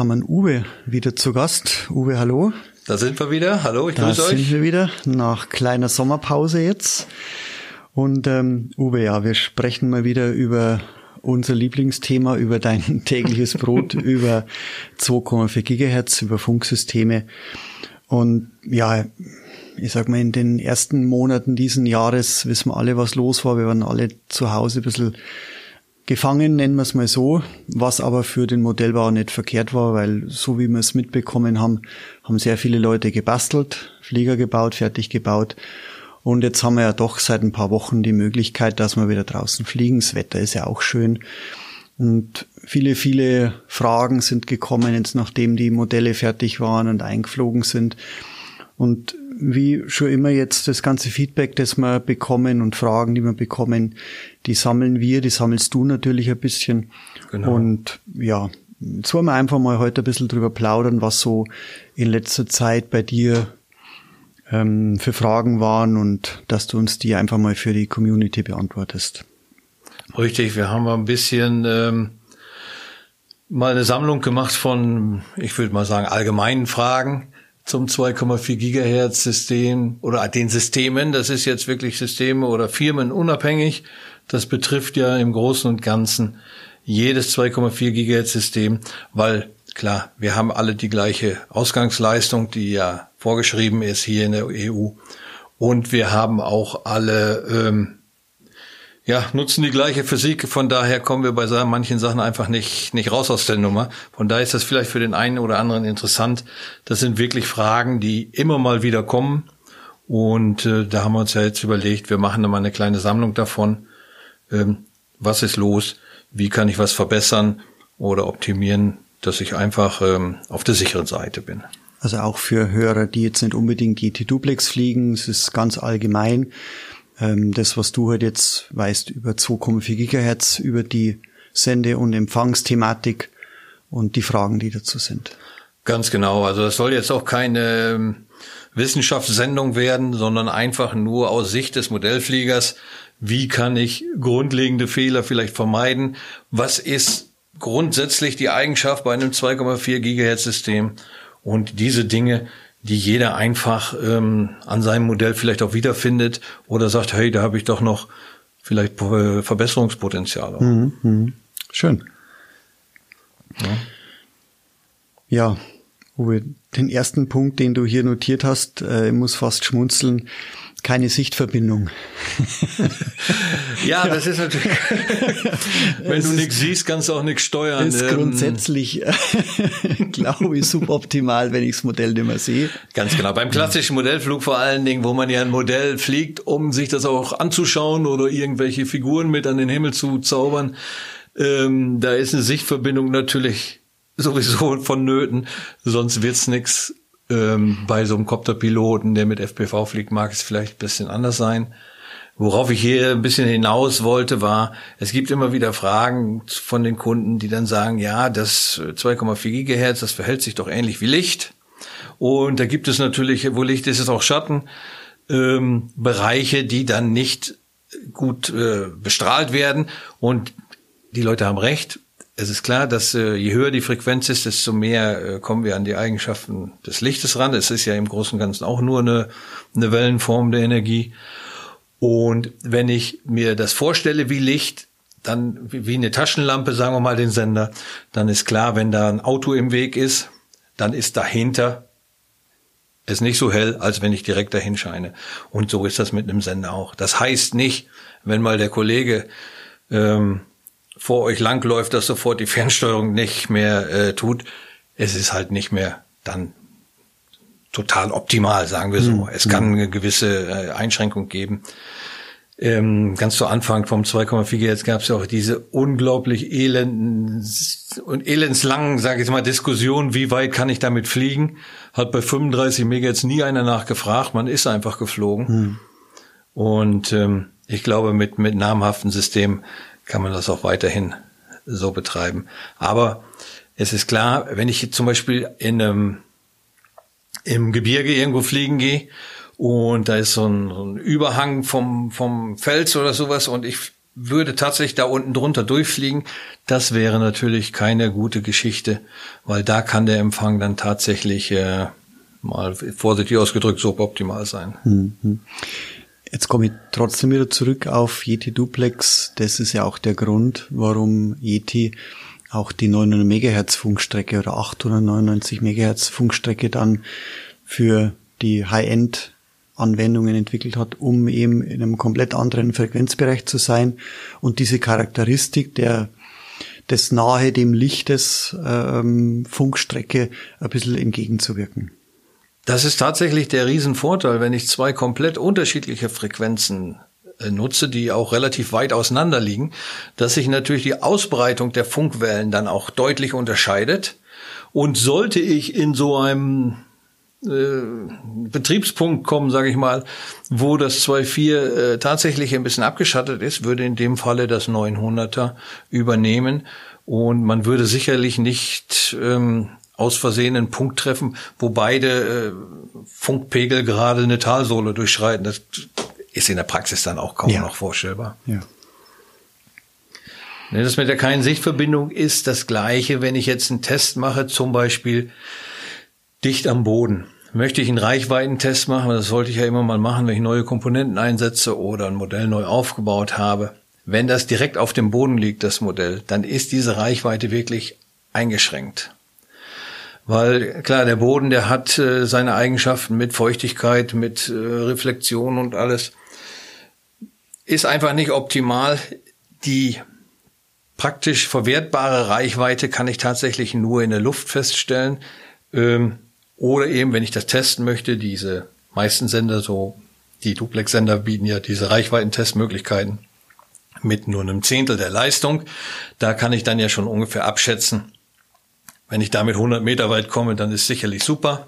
haben wir einen Uwe wieder zu Gast. Uwe, hallo. Da sind wir wieder. Hallo, ich da grüße euch. Da sind wir wieder nach kleiner Sommerpause jetzt. Und ähm, Uwe, ja, wir sprechen mal wieder über unser Lieblingsthema, über dein tägliches Brot, über 2,4 Gigahertz, über Funksysteme. Und ja, ich sag mal, in den ersten Monaten diesen Jahres wissen wir alle, was los war. Wir waren alle zu Hause ein bisschen gefangen, nennen wir es mal so, was aber für den Modellbau nicht verkehrt war, weil so wie wir es mitbekommen haben, haben sehr viele Leute gebastelt, Flieger gebaut, fertig gebaut. Und jetzt haben wir ja doch seit ein paar Wochen die Möglichkeit, dass wir wieder draußen fliegen. Das Wetter ist ja auch schön. Und viele, viele Fragen sind gekommen, jetzt nachdem die Modelle fertig waren und eingeflogen sind. Und wie schon immer jetzt das ganze Feedback, das wir bekommen und Fragen, die wir bekommen, die sammeln wir, die sammelst du natürlich ein bisschen. Genau. Und ja, jetzt wollen wir einfach mal heute ein bisschen drüber plaudern, was so in letzter Zeit bei dir ähm, für Fragen waren und dass du uns die einfach mal für die Community beantwortest. Richtig, wir haben ein bisschen ähm, mal eine Sammlung gemacht von, ich würde mal sagen, allgemeinen Fragen zum 2,4 Gigahertz System oder den Systemen. Das ist jetzt wirklich Systeme oder Firmen unabhängig. Das betrifft ja im Großen und Ganzen jedes 2,4 Gigahertz System, weil klar, wir haben alle die gleiche Ausgangsleistung, die ja vorgeschrieben ist hier in der EU. Und wir haben auch alle ähm, ja, nutzen die gleiche Physik. Von daher kommen wir bei manchen Sachen einfach nicht, nicht raus aus der Nummer. Von daher ist das vielleicht für den einen oder anderen interessant. Das sind wirklich Fragen, die immer mal wieder kommen. Und äh, da haben wir uns ja jetzt überlegt, wir machen mal eine kleine Sammlung davon. Ähm, was ist los? Wie kann ich was verbessern oder optimieren, dass ich einfach ähm, auf der sicheren Seite bin? Also auch für Hörer, die jetzt nicht unbedingt GT-Duplex fliegen, es ist ganz allgemein ähm, das, was du halt jetzt weißt über 2,4 Gigahertz, über die Sende- und Empfangsthematik und die Fragen, die dazu sind. Ganz genau. Also es soll jetzt auch keine ähm, Wissenschaftssendung werden, sondern einfach nur aus Sicht des Modellfliegers. Wie kann ich grundlegende Fehler vielleicht vermeiden? Was ist grundsätzlich die Eigenschaft bei einem 2,4 Gigahertz System? Und diese Dinge, die jeder einfach ähm, an seinem Modell vielleicht auch wiederfindet oder sagt, hey, da habe ich doch noch vielleicht äh, Verbesserungspotenzial. Mhm, mh. Schön. Ja. ja, Uwe, den ersten Punkt, den du hier notiert hast, äh, muss fast schmunzeln keine Sichtverbindung. ja, das ist natürlich. wenn du nichts siehst, kannst du auch nichts steuern. Ist ähm, grundsätzlich, glaube ich, suboptimal, wenn ich das Modell nicht mehr sehe. Ganz genau. Beim klassischen Modellflug vor allen Dingen, wo man ja ein Modell fliegt, um sich das auch anzuschauen oder irgendwelche Figuren mit an den Himmel zu zaubern, ähm, da ist eine Sichtverbindung natürlich sowieso vonnöten, sonst wird's nix ähm, bei so einem Kopterpiloten, der mit FPV fliegt, mag es vielleicht ein bisschen anders sein. Worauf ich hier ein bisschen hinaus wollte, war, es gibt immer wieder Fragen von den Kunden, die dann sagen, ja, das 2,4 Gigahertz, das verhält sich doch ähnlich wie Licht. Und da gibt es natürlich, wo Licht ist, ist auch Schatten, ähm, Bereiche, die dann nicht gut äh, bestrahlt werden. Und die Leute haben recht, es ist klar, dass äh, je höher die Frequenz ist, desto mehr äh, kommen wir an die Eigenschaften des Lichtes ran. Es ist ja im Großen und Ganzen auch nur eine, eine Wellenform der Energie. Und wenn ich mir das vorstelle wie Licht, dann wie eine Taschenlampe, sagen wir mal den Sender, dann ist klar, wenn da ein Auto im Weg ist, dann ist dahinter es nicht so hell, als wenn ich direkt dahin scheine. Und so ist das mit einem Sender auch. Das heißt nicht, wenn mal der Kollege ähm, vor euch langläuft, dass sofort die Fernsteuerung nicht mehr äh, tut. Es ist halt nicht mehr dann total optimal, sagen wir so. Mhm. Es kann eine gewisse äh, Einschränkung geben. ähm, ganz zu Anfang vom 2,4 GHz gab es ja auch diese unglaublich elenden und elendslangen, sage ich mal, Diskussionen, wie weit kann ich damit fliegen? Hat bei 35 MHz nie einer nachgefragt, man ist einfach geflogen. Hm. Und ähm, ich glaube, mit, mit namhaften Systemen kann man das auch weiterhin so betreiben. Aber es ist klar, wenn ich zum Beispiel in einem, im Gebirge irgendwo fliegen gehe und da ist so ein, so ein Überhang vom, vom Fels oder sowas und ich würde tatsächlich da unten drunter durchfliegen, das wäre natürlich keine gute Geschichte, weil da kann der Empfang dann tatsächlich äh, mal vorsichtig ausgedrückt suboptimal sein. Mhm. Jetzt komme ich trotzdem wieder zurück auf Yeti Duplex. Das ist ja auch der Grund, warum Yeti auch die 900 Megahertz Funkstrecke oder 899 Megahertz Funkstrecke dann für die High-End Anwendungen entwickelt hat, um eben in einem komplett anderen Frequenzbereich zu sein und diese Charakteristik der des nahe dem Lichtes ähm, Funkstrecke ein bisschen entgegenzuwirken. Das ist tatsächlich der Riesenvorteil, wenn ich zwei komplett unterschiedliche Frequenzen äh, nutze, die auch relativ weit auseinander liegen, dass sich natürlich die Ausbreitung der Funkwellen dann auch deutlich unterscheidet. Und sollte ich in so einem äh, Betriebspunkt kommen, sage ich mal, wo das 2.4 äh, tatsächlich ein bisschen abgeschattet ist, würde in dem Falle das 900er übernehmen und man würde sicherlich nicht ähm, aus Versehen einen Punkt treffen, wo beide äh, Funkpegel gerade eine Talsohle durchschreiten. Das ist in der Praxis dann auch kaum ja. noch vorstellbar. Ja. Das mit der keinen Sichtverbindung ist das gleiche, wenn ich jetzt einen Test mache, zum Beispiel dicht am Boden. Möchte ich einen Reichweitentest machen, das sollte ich ja immer mal machen, wenn ich neue Komponenten einsetze oder ein Modell neu aufgebaut habe. Wenn das direkt auf dem Boden liegt, das Modell, dann ist diese Reichweite wirklich eingeschränkt. Weil klar, der Boden, der hat äh, seine Eigenschaften mit Feuchtigkeit, mit äh, Reflexion und alles. Ist einfach nicht optimal. Die praktisch verwertbare Reichweite kann ich tatsächlich nur in der Luft feststellen. Ähm, oder eben, wenn ich das testen möchte, diese meisten Sender, so die Duplex-Sender bieten ja diese Reichweitentestmöglichkeiten mit nur einem Zehntel der Leistung. Da kann ich dann ja schon ungefähr abschätzen, wenn ich damit 100 Meter weit komme, dann ist sicherlich super.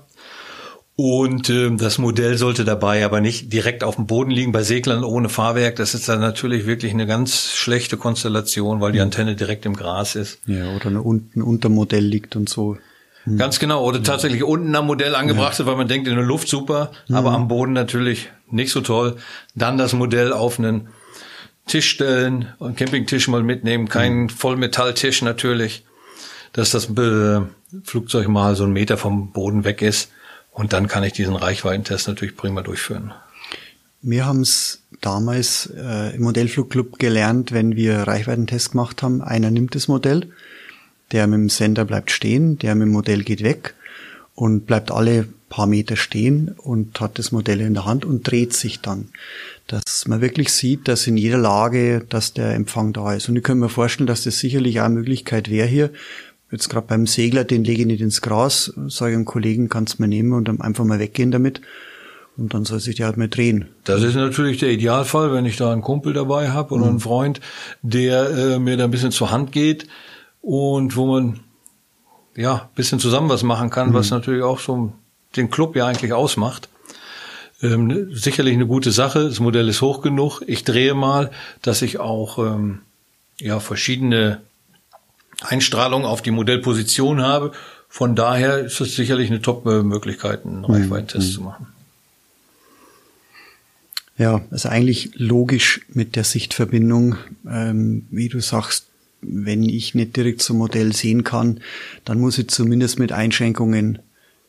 Und äh, das Modell sollte dabei aber nicht direkt auf dem Boden liegen bei Seglern ohne Fahrwerk. Das ist dann natürlich wirklich eine ganz schlechte Konstellation, weil die Antenne direkt im Gras ist. Ja, oder eine unten Untermodell liegt und so. Hm. Ganz genau. Oder tatsächlich unten am Modell angebracht ja. weil man denkt in der Luft super, mhm. aber am Boden natürlich nicht so toll. Dann das Modell auf einen Tisch stellen, einen Campingtisch mal mitnehmen, kein mhm. Vollmetalltisch natürlich, dass das äh, Flugzeug mal so einen Meter vom Boden weg ist. Und dann kann ich diesen Reichweitentest natürlich prima durchführen. Wir haben es damals äh, im Modellflugclub gelernt, wenn wir Reichweitentest gemacht haben. Einer nimmt das Modell, der mit dem Sender bleibt stehen, der mit dem Modell geht weg und bleibt alle paar Meter stehen und hat das Modell in der Hand und dreht sich dann. Dass man wirklich sieht, dass in jeder Lage, dass der Empfang da ist. Und ich kann mir vorstellen, dass das sicherlich auch eine Möglichkeit wäre hier. Jetzt gerade beim Segler, den lege ich nicht ins Gras, sage ich einem Kollegen, kannst du mir nehmen und dann einfach mal weggehen damit. Und dann soll sich der halt mal drehen. Das ist natürlich der Idealfall, wenn ich da einen Kumpel dabei habe oder mhm. einen Freund, der äh, mir da ein bisschen zur Hand geht und wo man ja bisschen zusammen was machen kann, mhm. was natürlich auch so den Club ja eigentlich ausmacht. Ähm, sicherlich eine gute Sache. Das Modell ist hoch genug. Ich drehe mal, dass ich auch ähm, ja verschiedene Einstrahlungen auf die Modellposition habe. Von daher ist es sicherlich eine Top-Möglichkeit, einen mhm. Reichweitentest mhm. zu machen. Ja, also eigentlich logisch mit der Sichtverbindung, ähm, wie du sagst, wenn ich nicht direkt zum Modell sehen kann, dann muss ich zumindest mit Einschränkungen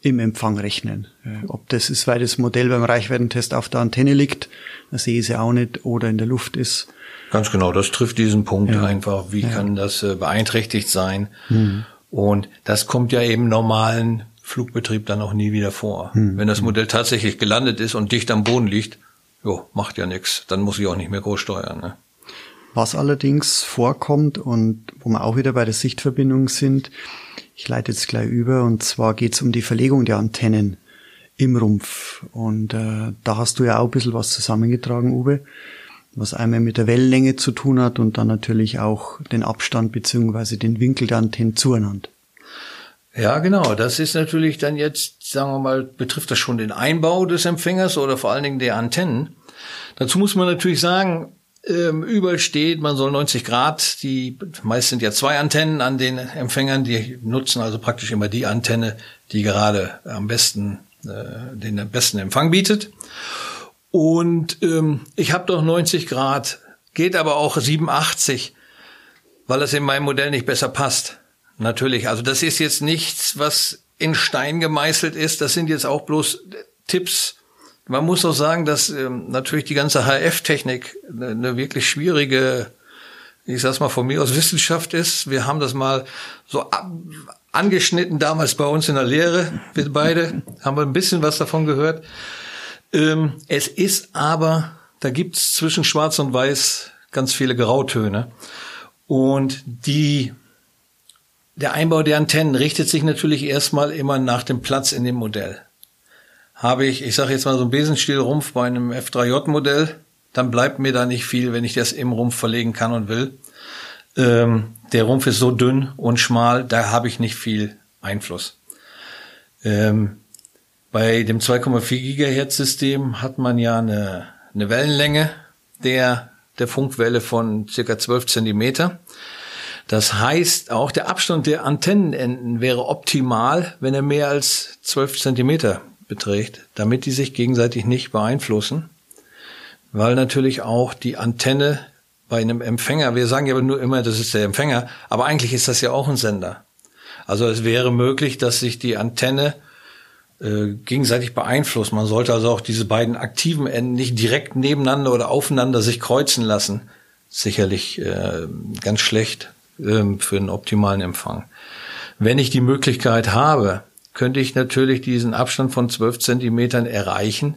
im Empfang rechnen. Äh, ob das ist, weil das Modell beim Reichweitentest auf der Antenne liegt, sehe ich sie auch nicht, oder in der Luft ist. Ganz genau, das trifft diesen Punkt ja. einfach. Wie ja. kann das äh, beeinträchtigt sein? Mhm. Und das kommt ja im normalen Flugbetrieb dann auch nie wieder vor. Mhm. Wenn das Modell tatsächlich gelandet ist und dicht am Boden liegt, jo, macht ja nichts. Dann muss ich auch nicht mehr groß steuern. Ne? Was allerdings vorkommt und wo wir auch wieder bei der Sichtverbindung sind, ich leite jetzt gleich über, und zwar geht es um die Verlegung der Antennen im Rumpf. Und äh, da hast du ja auch ein bisschen was zusammengetragen, Uwe. was einmal mit der Wellenlänge zu tun hat und dann natürlich auch den Abstand beziehungsweise den Winkel der Antennen zueinander. Ja, genau. Das ist natürlich dann jetzt, sagen wir mal, betrifft das schon den Einbau des Empfängers oder vor allen Dingen der Antennen. Dazu muss man natürlich sagen, ähm, überall steht, man soll 90 Grad, die meist sind ja zwei Antennen an den Empfängern, die nutzen also praktisch immer die Antenne, die gerade am besten äh, den besten Empfang bietet. Und ähm, ich habe doch 90 Grad, geht aber auch 87, weil es in meinem Modell nicht besser passt. Natürlich, also das ist jetzt nichts, was in Stein gemeißelt ist. Das sind jetzt auch bloß Tipps. Man muss auch sagen, dass ähm, natürlich die ganze HF-Technik eine, eine wirklich schwierige, ich sag's mal von mir aus Wissenschaft ist. Wir haben das mal so angeschnitten damals bei uns in der Lehre, wir beide, haben wir ein bisschen was davon gehört. Ähm, es ist aber, da gibt's zwischen Schwarz und Weiß ganz viele Grautöne. Und die, der Einbau der Antennen richtet sich natürlich erstmal immer nach dem Platz in dem Modell. Habe ich, ich sage jetzt mal so einen Besenstielrumpf bei einem F3J-Modell, dann bleibt mir da nicht viel, wenn ich das im Rumpf verlegen kann und will. Ähm, der Rumpf ist so dünn und schmal, da habe ich nicht viel Einfluss. Ähm, bei dem 2,4 Gigahertz System hat man ja eine, eine Wellenlänge der, der Funkwelle von circa 12 Zentimeter. Das heißt, auch der Abstand der Antennenenden wäre optimal, wenn er mehr als 12 Zentimeter beträgt, damit die sich gegenseitig nicht beeinflussen, weil natürlich auch die Antenne bei einem Empfänger, wir sagen ja nur immer, das ist der Empfänger, aber eigentlich ist das ja auch ein Sender. Also es wäre möglich, dass sich die Antenne äh, gegenseitig beeinflusst. Man sollte also auch diese beiden aktiven Enden nicht direkt nebeneinander oder aufeinander sich kreuzen lassen. Sicherlich äh, ganz schlecht äh, für einen optimalen Empfang. Wenn ich die Möglichkeit habe, könnte ich natürlich diesen Abstand von 12 Zentimetern erreichen,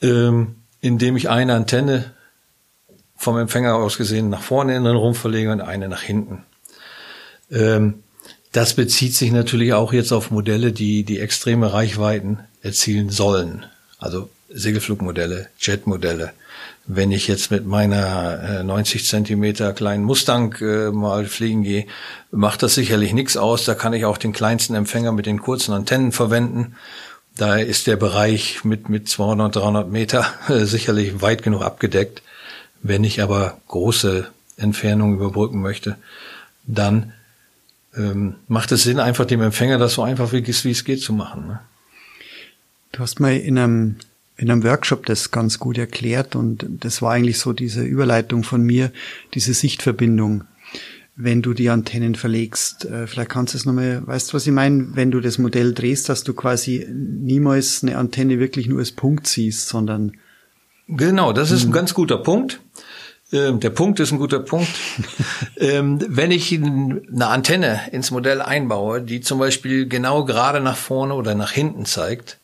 ähm, indem ich eine Antenne vom Empfänger aus gesehen nach vorne in den Rumpf verlege und eine nach hinten. Ähm, das bezieht sich natürlich auch jetzt auf Modelle, die die extreme Reichweiten erzielen sollen. Also Segelflugmodelle, Jetmodelle. Wenn ich jetzt mit meiner äh, 90 Zentimeter kleinen Mustang äh, mal fliegen gehe, macht das sicherlich nichts aus. Da kann ich auch den kleinsten Empfänger mit den kurzen Antennen verwenden. Da ist der Bereich mit, mit 200, 300 Meter äh, sicherlich weit genug abgedeckt. Wenn ich aber große Entfernungen überbrücken möchte, dann ähm, macht es Sinn, einfach dem Empfänger das so einfach wie, wie es geht zu machen. Ne? Du hast mal in einem, in einem Workshop das ganz gut erklärt und das war eigentlich so diese Überleitung von mir, diese Sichtverbindung. Wenn du die Antennen verlegst, äh, vielleicht kannst du es nochmal, weißt du, was ich meine? Wenn du das Modell drehst, dass du quasi niemals eine Antenne wirklich nur als Punkt siehst, sondern Genau, das ist ein ganz guter Punkt. Ähm, der Punkt ist ein guter Punkt. ähm, wenn ich eine Antenne ins Modell einbaue, die zum Beispiel genau gerade nach vorne oder nach hinten zeigt,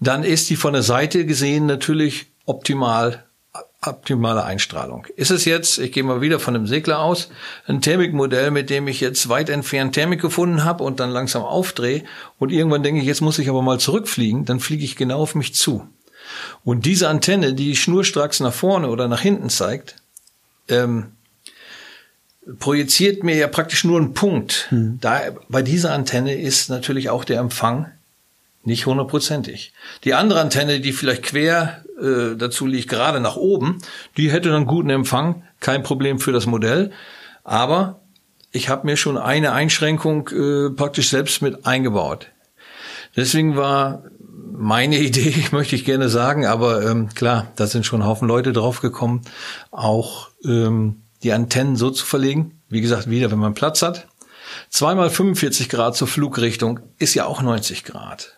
dann ist die von der Seite gesehen natürlich optimal optimale Einstrahlung. Ist es jetzt, ich gehe mal wieder von einem Segler aus, ein Thermikmodell, mit dem ich jetzt weit entfernt Thermik gefunden habe und dann langsam aufdrehe und irgendwann denke ich, jetzt muss ich aber mal zurückfliegen, dann fliege ich genau auf mich zu. Und diese Antenne, die schnurstracks nach vorne oder nach hinten zeigt, ähm, projiziert mir ja praktisch nur einen Punkt. Hm. Da, bei dieser Antenne ist natürlich auch der Empfang nicht hundertprozentig. Die andere Antenne, die vielleicht quer äh, dazu liegt, gerade nach oben, die hätte dann guten Empfang, kein Problem für das Modell. Aber ich habe mir schon eine Einschränkung äh, praktisch selbst mit eingebaut. Deswegen war meine Idee, möchte ich gerne sagen, aber ähm, klar, da sind schon ein Haufen Leute drauf gekommen, auch ähm, die Antennen so zu verlegen. Wie gesagt, wieder, wenn man Platz hat. Zweimal 45 Grad zur Flugrichtung ist ja auch 90 Grad.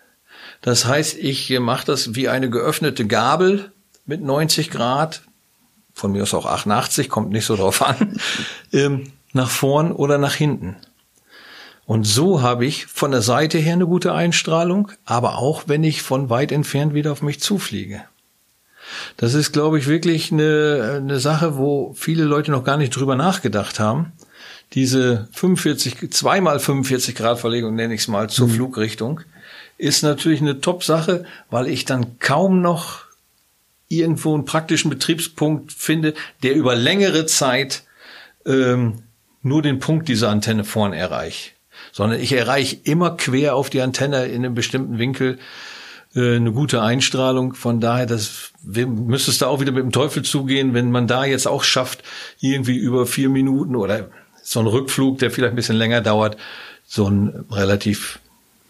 Das heißt, ich mache das wie eine geöffnete Gabel mit 90 Grad, von mir aus auch 88, kommt nicht so drauf an, ähm, nach vorn oder nach hinten. Und so habe ich von der Seite her eine gute Einstrahlung, aber auch wenn ich von weit entfernt wieder auf mich zufliege. Das ist, glaube ich, wirklich eine, eine Sache, wo viele Leute noch gar nicht drüber nachgedacht haben. Diese 45, zweimal 45 Grad Verlegung, nenne ich es mal, zur mhm. Flugrichtung, ist natürlich eine Top-Sache, weil ich dann kaum noch irgendwo einen praktischen Betriebspunkt finde, der über längere Zeit ähm, nur den Punkt dieser Antenne vorne erreicht, sondern ich erreiche immer quer auf die Antenne in einem bestimmten Winkel äh, eine gute Einstrahlung. Von daher, das müsste es da auch wieder mit dem Teufel zugehen, wenn man da jetzt auch schafft, irgendwie über vier Minuten oder so ein Rückflug, der vielleicht ein bisschen länger dauert, so einen relativ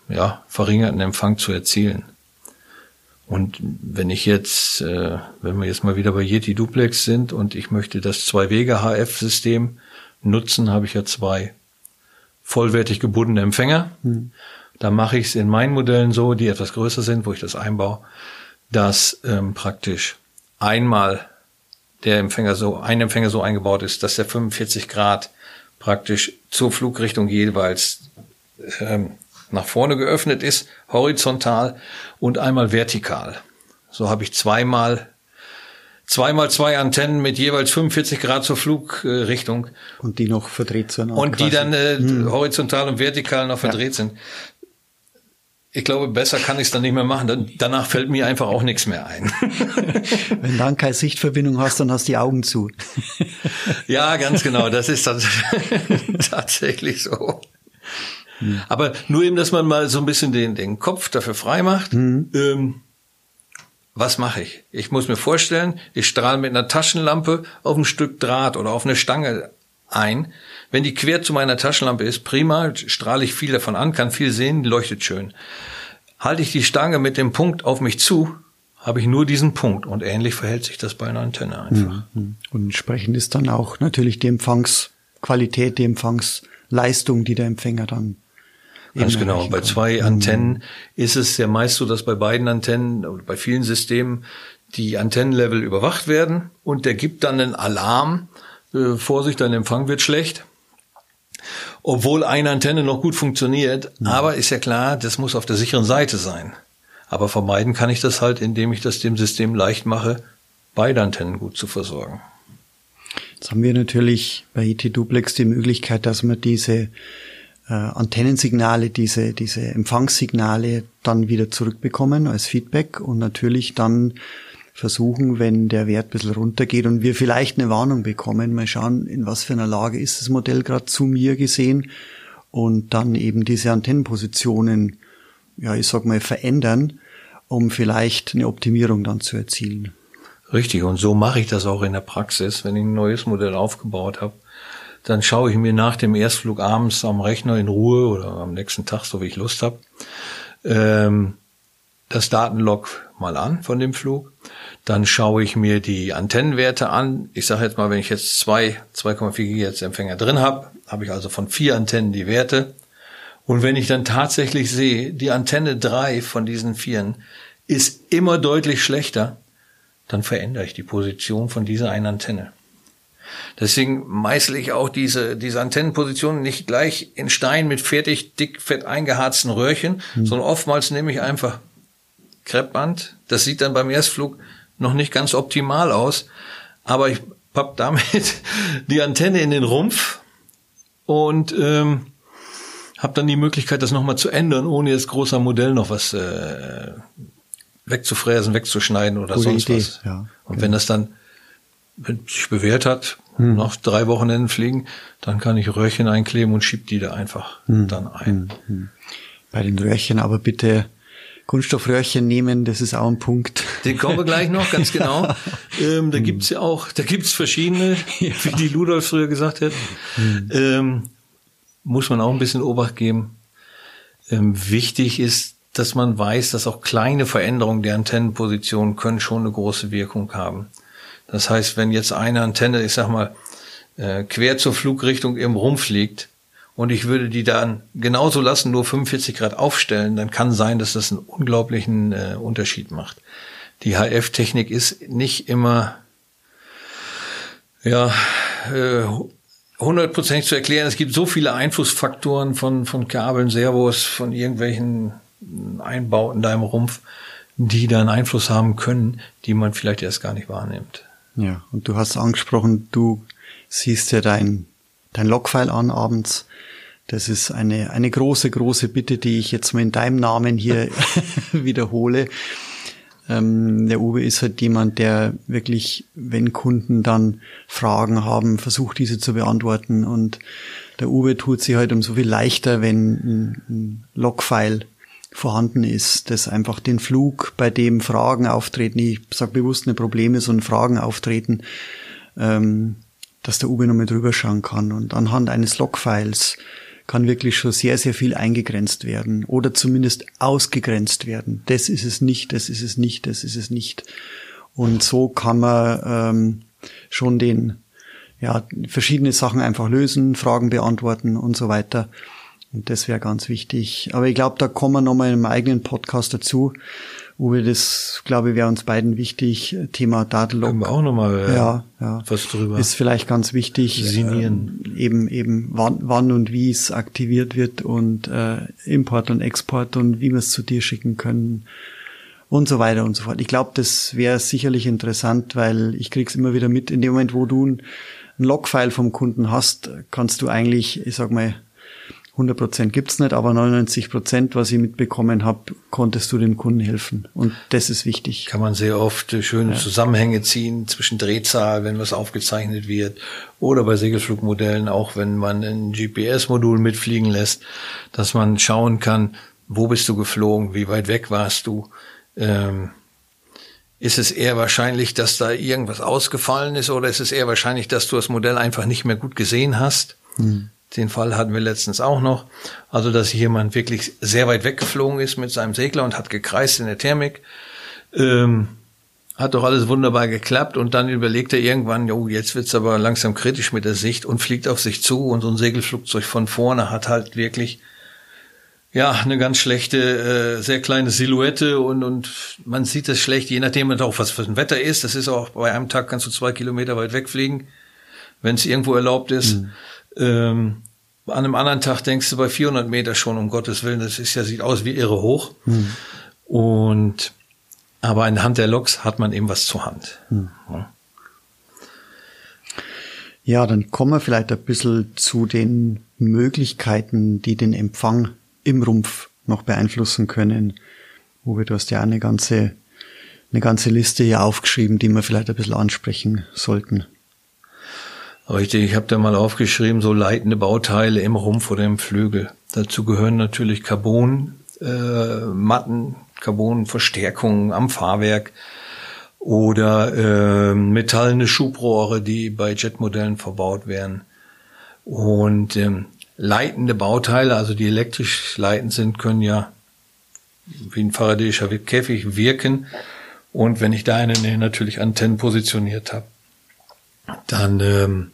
ja, verringerten Empfang zu erzielen. Und wenn ich jetzt, äh, wenn wir jetzt mal wieder bei Yeti Duplex sind und ich möchte das Zwei-Wege-HF-System nutzen, habe ich ja zwei vollwertig gebundene Empfänger. Mhm. Da mache ich es in meinen Modellen so, die etwas größer sind, wo ich das einbaue, dass ähm, praktisch einmal der Empfänger so, ein Empfänger so eingebaut ist, dass der 45 Grad praktisch zur Flugrichtung jeweils ähm, nach vorne geöffnet ist, horizontal und einmal vertikal. So habe ich zweimal zweimal zwei Antennen mit jeweils 45 Grad zur Flugrichtung. Und die noch verdreht sind. Und die dann äh, hm. horizontal und vertikal noch verdreht ja. sind. Ich glaube, besser kann ich es dann nicht mehr machen. danach fällt mir einfach auch nichts mehr ein. Wenn du dann keine Sichtverbindung hast, dann hast du die Augen zu. ja, ganz genau. Das ist tatsächlich so. Mhm. Aber nur eben, dass man mal so ein bisschen den, den Kopf dafür frei macht. Mhm. Ähm, was mache ich? Ich muss mir vorstellen, ich strahle mit einer Taschenlampe auf ein Stück Draht oder auf eine Stange ein. Wenn die quer zu meiner Taschenlampe ist, prima, strahle ich viel davon an, kann viel sehen, leuchtet schön. Halte ich die Stange mit dem Punkt auf mich zu, habe ich nur diesen Punkt und ähnlich verhält sich das bei einer Antenne einfach. Mhm. Und entsprechend ist dann auch natürlich die Empfangsqualität, die Empfangsleistung, die der Empfänger dann Ganz genau. Bei zwei Antennen ist es ja meist so, dass bei beiden Antennen oder bei vielen Systemen die Antennenlevel überwacht werden und der gibt dann einen Alarm, äh, Vorsicht, dein Empfang wird schlecht. Obwohl eine Antenne noch gut funktioniert, mhm. aber ist ja klar, das muss auf der sicheren Seite sein. Aber vermeiden kann ich das halt, indem ich das dem System leicht mache, beide Antennen gut zu versorgen. Jetzt haben wir natürlich bei IT Duplex die Möglichkeit, dass man diese äh, Antennensignale, diese, diese Empfangssignale dann wieder zurückbekommen als Feedback und natürlich dann versuchen, wenn der Wert ein bisschen runtergeht und wir vielleicht eine Warnung bekommen, mal schauen, in was für einer Lage ist das Modell gerade zu mir gesehen und dann eben diese Antennenpositionen, ja, ich sag mal, verändern, um vielleicht eine Optimierung dann zu erzielen. Richtig, und so mache ich das auch in der Praxis, wenn ich ein neues Modell aufgebaut habe. Dann schaue ich mir nach dem Erstflug abends am Rechner in Ruhe oder am nächsten Tag, so wie ich Lust habe, ähm, das Datenlog mal an von dem Flug. Dann schaue ich mir die Antennenwerte an. Ich sage jetzt mal, wenn ich jetzt zwei 2,4 GHz Empfänger drin habe, habe ich also von vier Antennen die Werte. Und wenn ich dann tatsächlich sehe, die Antenne drei von diesen vieren ist immer deutlich schlechter, dann verändere ich die Position von dieser einen Antenne. Deswegen meißle ich auch diese, diese Antennenposition nicht gleich in Stein mit fertig dick fett eingeharzten Röhrchen, hm. sondern oftmals nehme ich einfach Kreppband. Das sieht dann beim Erstflug noch nicht ganz optimal aus, aber ich papp damit die Antenne in den Rumpf und ähm, habe dann die Möglichkeit, das nochmal zu ändern, ohne jetzt großer Modell noch was äh, wegzufräsen, wegzuschneiden oder Gute sonst Idee. was. Ja, und genau. wenn das dann sich bewährt hat, hm. nach drei Wochenenden fliegen, dann kann ich Röhrchen einkleben und schieb die da einfach hm. dann ein. Hm. hm. Bei den Röhrchen aber bitte Kunststoffröhrchen nehmen, das ist auch ein Punkt. Den kommen wir gleich noch, ganz genau. ähm, da gibt's ja auch, da gibt's verschiedene, ja. wie die Ludolf früher gesagt hat. Ähm, muss man auch ein bisschen Obacht geben. Ähm, wichtig ist, dass man weiß, dass auch kleine Veränderungen der Antennenposition können schon eine große Wirkung haben. Das heißt, wenn jetzt eine Antenne, ich sag mal, äh, quer zur Flugrichtung im Rumpf liegt, und ich würde die dann genauso lassen, nur 45 Grad aufstellen, dann kann sein, dass das einen unglaublichen äh, Unterschied macht. Die HF-Technik ist nicht immer ja äh, hundertprozentig zu erklären. Es gibt so viele Einflussfaktoren von von Kabeln, Servos, von irgendwelchen Einbauten da im Rumpf, die dann Einfluss haben können, die man vielleicht erst gar nicht wahrnimmt. Ja, und du hast angesprochen, du siehst ja dein dein Logfile an abends das ist eine, eine große, große Bitte, die ich jetzt mal in deinem Namen hier wiederhole. Ähm, der Uwe ist halt jemand, der wirklich, wenn Kunden dann Fragen haben, versucht diese zu beantworten. Und der Uwe tut sich halt um so viel leichter, wenn ein, ein Logfile vorhanden ist, dass einfach den Flug, bei dem Fragen auftreten, ich sage bewusst eine Probleme, sondern Fragen auftreten, ähm, dass der Uwe nochmal drüber schauen kann. Und anhand eines Logfiles kann wirklich schon sehr, sehr viel eingegrenzt werden oder zumindest ausgegrenzt werden. Das ist es nicht, das ist es nicht, das ist es nicht. Und so kann man ähm, schon den, ja, verschiedene Sachen einfach lösen, Fragen beantworten und so weiter. Und das wäre ganz wichtig. Aber ich glaube, da kommen wir nochmal in einem eigenen Podcast dazu. Uwe, das glaube ich wäre uns beiden wichtig. Thema Datenlog. Können wir auch nochmal äh, ja, ja. was drüber. Ist vielleicht ganz wichtig. Sinieren. Äh, eben, eben wann, wann und wie es aktiviert wird und äh, Import und Export und wie wir es zu dir schicken können und so weiter und so fort. Ich glaube, das wäre sicherlich interessant, weil ich krieg's immer wieder mit. In dem Moment, wo du ein, ein Logfile vom Kunden hast, kannst du eigentlich, ich sag mal, 100 Prozent gibt's nicht, aber 99 Prozent, was ich mitbekommen habe, konntest du dem Kunden helfen. Und das ist wichtig. Kann man sehr oft schöne ja. Zusammenhänge ziehen zwischen Drehzahl, wenn was aufgezeichnet wird, oder bei Segelflugmodellen auch, wenn man ein GPS-Modul mitfliegen lässt, dass man schauen kann, wo bist du geflogen, wie weit weg warst du. Ähm, ist es eher wahrscheinlich, dass da irgendwas ausgefallen ist, oder ist es eher wahrscheinlich, dass du das Modell einfach nicht mehr gut gesehen hast? Hm. Den Fall hatten wir letztens auch noch. Also, dass jemand wirklich sehr weit weggeflogen ist mit seinem Segler und hat gekreist in der Thermik. Ähm, hat doch alles wunderbar geklappt und dann überlegt er irgendwann, jo, jetzt wird's aber langsam kritisch mit der Sicht und fliegt auf sich zu und so ein Segelflugzeug von vorne hat halt wirklich ja eine ganz schlechte, äh, sehr kleine Silhouette und und man sieht es schlecht, je nachdem auch was für ein Wetter ist. Das ist auch bei einem Tag kannst du zwei Kilometer weit wegfliegen, wenn es irgendwo erlaubt ist. Mhm. Ähm, an einem anderen Tag denkst du bei 400 Meter schon, um Gottes Willen, das ist ja, sieht aus wie irre hoch. Hm. Und, aber anhand der Loks hat man eben was zur Hand. Hm. Ja. ja, dann kommen wir vielleicht ein bisschen zu den Möglichkeiten, die den Empfang im Rumpf noch beeinflussen können. Uwe, du hast ja eine ganze, eine ganze Liste hier aufgeschrieben, die wir vielleicht ein bisschen ansprechen sollten. Richtig, ich habe da mal aufgeschrieben, so leitende Bauteile im Rumpf oder im Flügel. Dazu gehören natürlich Carbon, äh, Carbonverstärkungen am Fahrwerk oder äh, metallene Schubrohre, die bei Jetmodellen verbaut werden. Und ähm, leitende Bauteile, also die elektrisch leitend sind, können ja wie ein Faradayischer Käfig wirken. Und wenn ich da eine natürlich Antennen positioniert habe, dann ähm,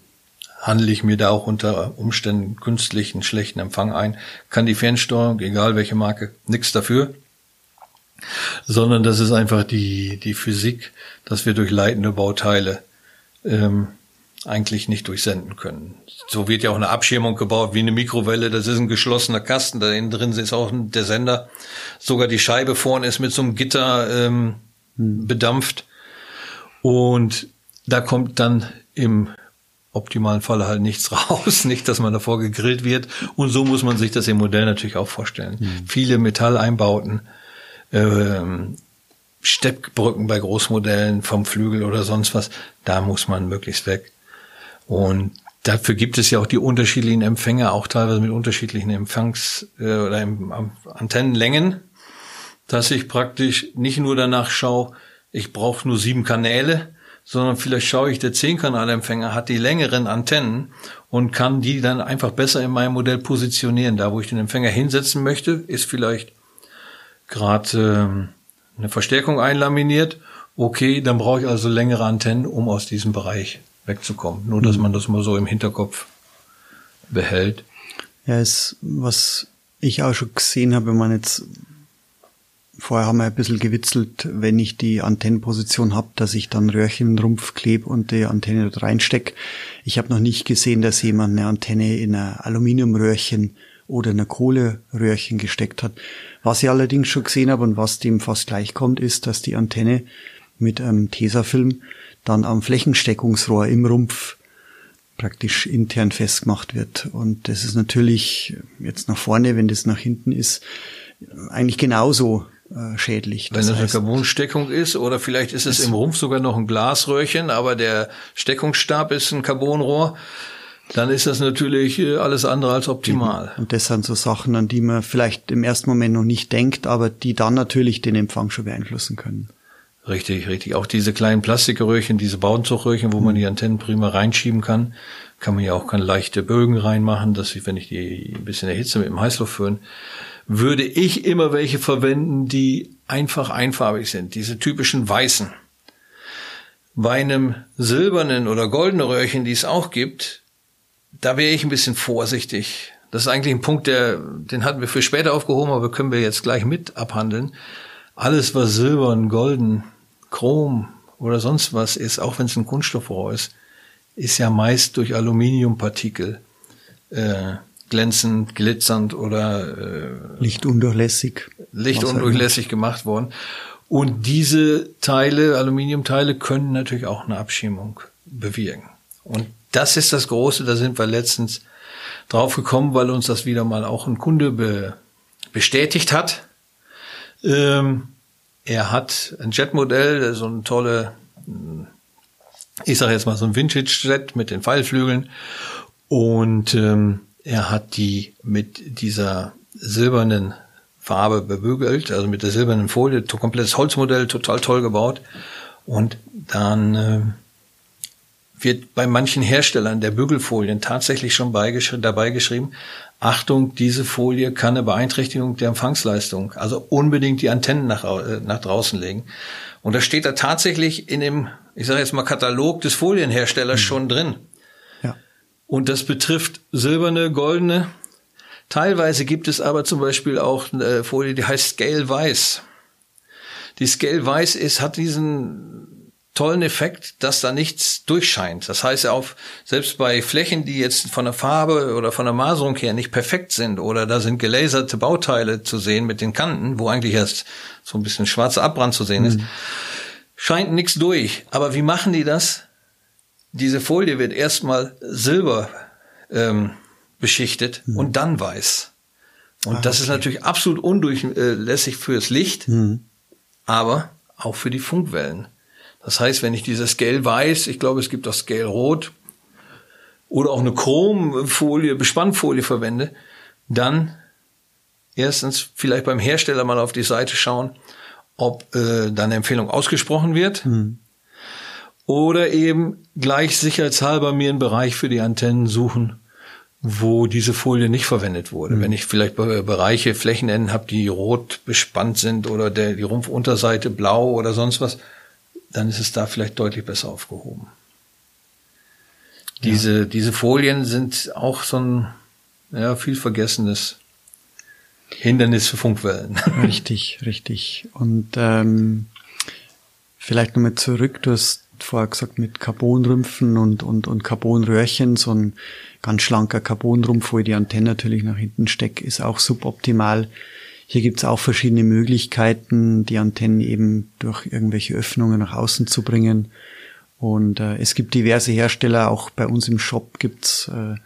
handle ich mir da auch unter Umständen künstlichen schlechten Empfang ein, kann die Fernsteuerung, egal welche Marke, nichts dafür, sondern das ist einfach die, die Physik, dass wir durch leitende Bauteile ähm, eigentlich nicht durchsenden können. So wird ja auch eine Abschirmung gebaut, wie eine Mikrowelle. Das ist ein geschlossener Kasten, da innen drin ist auch der Sender. Sogar die Scheibe vorne ist mit so einem Gitter ähm, hm. bedampft. Und da kommt dann im optimalen Falle halt nichts raus, nicht, dass man davor gegrillt wird. Und so muss man sich das im Modell natürlich auch vorstellen. Mhm. Viele Metalleinbauten, ähm, Steppbrücken bei Großmodellen vom Flügel oder sonst was, da muss man möglichst weg. Und dafür gibt es ja auch die unterschiedlichen Empfänger, auch teilweise mit unterschiedlichen Empfangs- äh, oder Antennenlängen, dass ich praktisch nicht nur danach schaue, ich brauche nur sieben Kanäle, sondern vielleicht schaue ich, der 10-Kanalempfänger hat die längeren Antennen und kann die dann einfach besser in meinem Modell positionieren. Da, wo ich den Empfänger hinsetzen möchte, ist vielleicht gerade äh, eine Verstärkung einlaminiert. Okay, dann brauche ich also längere Antennen, um aus diesem Bereich wegzukommen. Nur, dass mhm. man das mal so im Hinterkopf behält. Ja, ist, was ich auch schon gesehen habe, wenn man jetzt Vorher haben wir ein bisschen gewitzelt, wenn ich die Antennenposition habe, dass ich dann Röhrchen in den Rumpf klebe und die Antenne dort reinstecke. Ich habe noch nicht gesehen, dass jemand eine Antenne in ein Aluminiumröhrchen oder in ein Kohleröhrchen gesteckt hat. Was ich allerdings schon gesehen habe und was dem fast gleich kommt, ist, dass die Antenne mit einem Tesafilm dann am Flächensteckungsrohr im Rumpf praktisch intern festgemacht wird. Und das ist natürlich jetzt nach vorne, wenn das nach hinten ist, eigentlich genauso äh, schädlich. Das Wenn das eine Carbonsteckung ist oder vielleicht ist es im Rumpf sogar noch ein Glasröhrchen, aber der Steckungsstab ist ein Carbonrohr, dann ist das natürlich äh, alles andere als optimal. Und das sind so Sachen, an die man vielleicht im ersten Moment noch nicht denkt, aber die dann natürlich den Empfang schon beeinflussen können. Richtig, richtig. Auch diese kleinen Plastikröhrchen, diese Bauenzeugröhrchen, wo man die Antennen prima reinschieben kann, kann man ja auch ganz leichte Bögen reinmachen, dass ich, wenn ich die ein bisschen erhitze mit dem Heißluft führen, würde ich immer welche verwenden, die einfach einfarbig sind, diese typischen weißen. Bei einem silbernen oder goldenen Röhrchen, die es auch gibt, da wäre ich ein bisschen vorsichtig. Das ist eigentlich ein Punkt, der, den hatten wir für später aufgehoben, aber können wir jetzt gleich mit abhandeln. Alles, was silbern, golden, chrom oder sonst was ist, auch wenn es ein Kunststoffrohr ist, ist ja meist durch Aluminiumpartikel äh, glänzend, glitzernd oder äh, lichtundurchlässig. Lichtundurchlässig gemacht worden. Und diese Teile, Aluminiumteile, können natürlich auch eine Abschirmung bewirken. Und das ist das Große, da sind wir letztens drauf gekommen, weil uns das wieder mal auch ein Kunde be bestätigt hat. Ähm, er hat ein Jetmodell, so ein tolle, ich sage jetzt mal so ein Vintage-Jet mit den Pfeilflügeln. Und ähm, er hat die mit dieser silbernen Farbe bebügelt, also mit der silbernen Folie, komplettes Holzmodell, total toll gebaut. Und dann äh, wird bei manchen Herstellern der Bügelfolien tatsächlich schon beigeschri dabei geschrieben, Achtung, diese Folie kann eine Beeinträchtigung der Empfangsleistung, also unbedingt die Antennen nach, äh, nach draußen legen. Und das steht da tatsächlich in dem, ich sage jetzt mal, Katalog des Folienherstellers mhm. schon drin. Und das betrifft silberne, goldene. Teilweise gibt es aber zum Beispiel auch eine Folie, die heißt Scale Weiß. Die Scale Weiß ist, hat diesen tollen Effekt, dass da nichts durchscheint. Das heißt, auf, selbst bei Flächen, die jetzt von der Farbe oder von der Maserung her nicht perfekt sind oder da sind gelaserte Bauteile zu sehen mit den Kanten, wo eigentlich erst so ein bisschen schwarzer Abbrand zu sehen ist, mhm. scheint nichts durch. Aber wie machen die das? Diese Folie wird erstmal silber ähm, beschichtet mhm. und dann weiß. Und ah, das okay. ist natürlich absolut undurchlässig fürs Licht, mhm. aber auch für die Funkwellen. Das heißt, wenn ich dieses Scale weiß, ich glaube, es gibt auch Scale rot oder auch eine Chromfolie, Bespannfolie verwende, dann erstens vielleicht beim Hersteller mal auf die Seite schauen, ob äh, dann eine Empfehlung ausgesprochen wird. Mhm. Oder eben gleich sicherheitshalber mir einen Bereich für die Antennen suchen, wo diese Folie nicht verwendet wurde. Mhm. Wenn ich vielleicht Bereiche, Flächenenden habe, die rot bespannt sind oder der, die Rumpfunterseite blau oder sonst was, dann ist es da vielleicht deutlich besser aufgehoben. Diese, ja. diese Folien sind auch so ein ja, viel vergessenes Hindernis für Funkwellen. Richtig, richtig. Und ähm, vielleicht nochmal zurück, du hast vorher gesagt, mit Carbonrümpfen und, und, und Carbonröhrchen, so ein ganz schlanker Carbonrumpf, wo ich die Antenne natürlich nach hinten stecke, ist auch suboptimal. Hier gibt's auch verschiedene Möglichkeiten, die Antennen eben durch irgendwelche Öffnungen nach außen zu bringen. Und äh, es gibt diverse Hersteller, auch bei uns im Shop gibt's äh,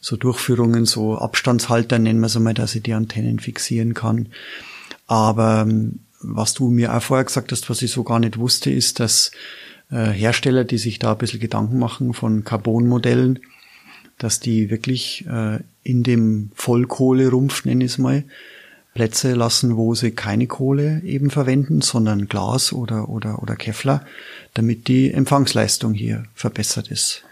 so Durchführungen, so Abstandshalter nennen wir es einmal, dass ich die Antennen fixieren kann. Aber ähm, was du mir auch vorher gesagt hast, was ich so gar nicht wusste, ist, dass äh, Hersteller, die sich da ein bisschen Gedanken machen von Carbon-Modellen, dass die wirklich äh, in dem Vollkohlerumpf, nenne ich es mal, Plätze lassen, wo sie keine Kohle eben verwenden, sondern Glas oder, oder, oder Kevlar, damit die Empfangsleistung hier verbessert ist.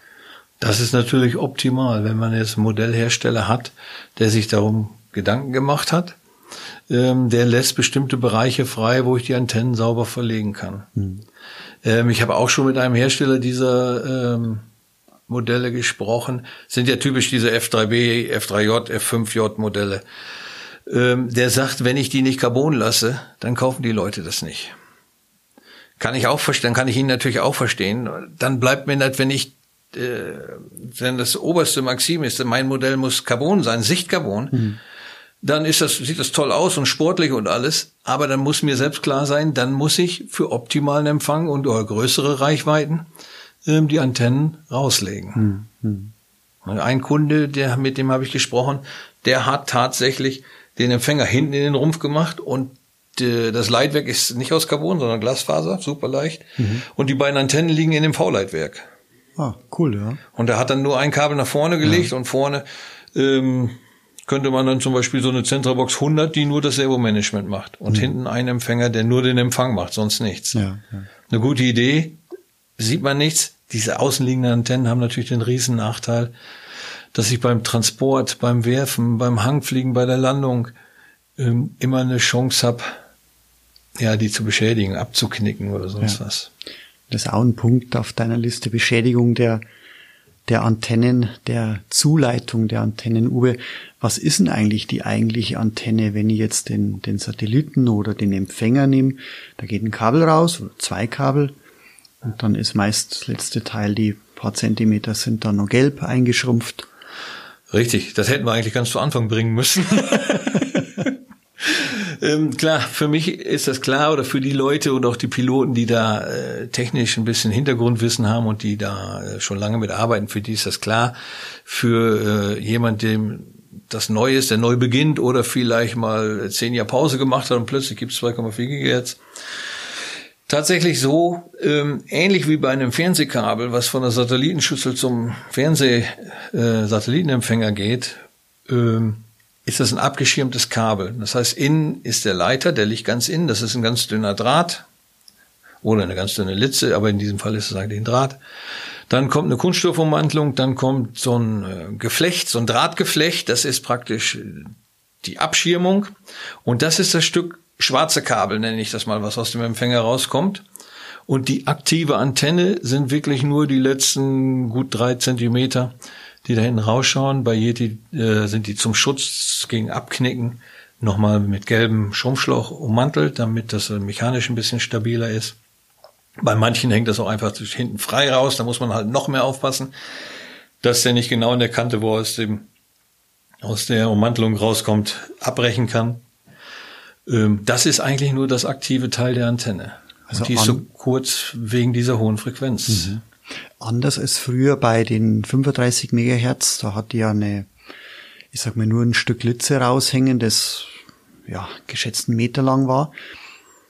Das ist natürlich optimal, wenn man jetzt einen Modellhersteller hat, der sich darum Gedanken gemacht hat. Ähm, der lässt bestimmte Bereiche frei, wo ich die Antennen sauber verlegen kann. Hm. Ähm, ich habe auch schon mit einem Hersteller dieser ähm, Modelle gesprochen. Sind ja typisch diese F3B, F3J, F5J Modelle. Ähm, der sagt, wenn ich die nicht Carbon lasse, dann kaufen die Leute das nicht. Kann ich auch verstehen, kann ich ihn natürlich auch verstehen. Dann bleibt mir nicht, wenn ich äh, wenn das oberste Maxim ist, mein Modell muss Carbon sein, Sichtcarbon, mhm dann ist das, sieht das toll aus und sportlich und alles. Aber dann muss mir selbst klar sein, dann muss ich für optimalen Empfang und größere Reichweiten ähm, die Antennen rauslegen. Hm, hm. Ein Kunde, der, mit dem habe ich gesprochen, der hat tatsächlich den Empfänger hinten in den Rumpf gemacht und das Leitwerk ist nicht aus Carbon, sondern Glasfaser, super leicht. Mhm. Und die beiden Antennen liegen in dem V-Leitwerk. Ah, cool, ja. Und er hat dann nur ein Kabel nach vorne gelegt ja. und vorne ähm, könnte man dann zum Beispiel so eine Zentrabox 100, die nur das Servo-Management macht und mhm. hinten einen Empfänger, der nur den Empfang macht, sonst nichts. Ja, ja. Eine gute Idee, sieht man nichts. Diese außenliegenden Antennen haben natürlich den riesen Nachteil, dass ich beim Transport, beim Werfen, beim Hangfliegen, bei der Landung ähm, immer eine Chance habe, ja, die zu beschädigen, abzuknicken oder sonst ja. was. Das ist auch ein Punkt auf deiner Liste, Beschädigung der der Antennen, der Zuleitung der Antennen. Uwe, was ist denn eigentlich die eigentliche Antenne, wenn ich jetzt den, den Satelliten oder den Empfänger nehme? Da geht ein Kabel raus, oder zwei Kabel, und dann ist meist das letzte Teil, die paar Zentimeter sind dann noch gelb eingeschrumpft. Richtig, das hätten wir eigentlich ganz zu Anfang bringen müssen. Ähm, klar, für mich ist das klar oder für die Leute und auch die Piloten, die da äh, technisch ein bisschen Hintergrundwissen haben und die da äh, schon lange mitarbeiten, für die ist das klar. Für äh, jemand, dem das neu ist, der neu beginnt oder vielleicht mal zehn Jahre Pause gemacht hat und plötzlich gibt es 2,4 GHz. Tatsächlich so, ähm, ähnlich wie bei einem Fernsehkabel, was von der Satellitenschüssel zum Fernseh-Satellitenempfänger äh, geht, ähm, ist das ein abgeschirmtes Kabel. Das heißt, innen ist der Leiter, der liegt ganz innen, das ist ein ganz dünner Draht oder eine ganz dünne Litze, aber in diesem Fall ist es eigentlich ein Draht. Dann kommt eine Kunststoffummantelung, dann kommt so ein äh, Geflecht, so ein Drahtgeflecht, das ist praktisch äh, die Abschirmung und das ist das Stück schwarze Kabel, nenne ich das mal, was aus dem Empfänger rauskommt. Und die aktive Antenne sind wirklich nur die letzten gut drei Zentimeter die da hinten rausschauen. Bei Yeti äh, sind die zum Schutz gegen Abknicken nochmal mit gelbem Schrumpfschlauch ummantelt, damit das mechanisch ein bisschen stabiler ist. Bei manchen hängt das auch einfach hinten frei raus, da muss man halt noch mehr aufpassen, dass der nicht genau in der Kante, wo er aus dem aus der Ummantelung rauskommt, abbrechen kann. Ähm, das ist eigentlich nur das aktive Teil der Antenne. Also Und die ist so kurz wegen dieser hohen Frequenz. Mhm. Anders als früher bei den 35 Megahertz, da hat die ja eine, ich sag mal, nur ein Stück Litze raushängen, das ja geschätzt einen Meter lang war,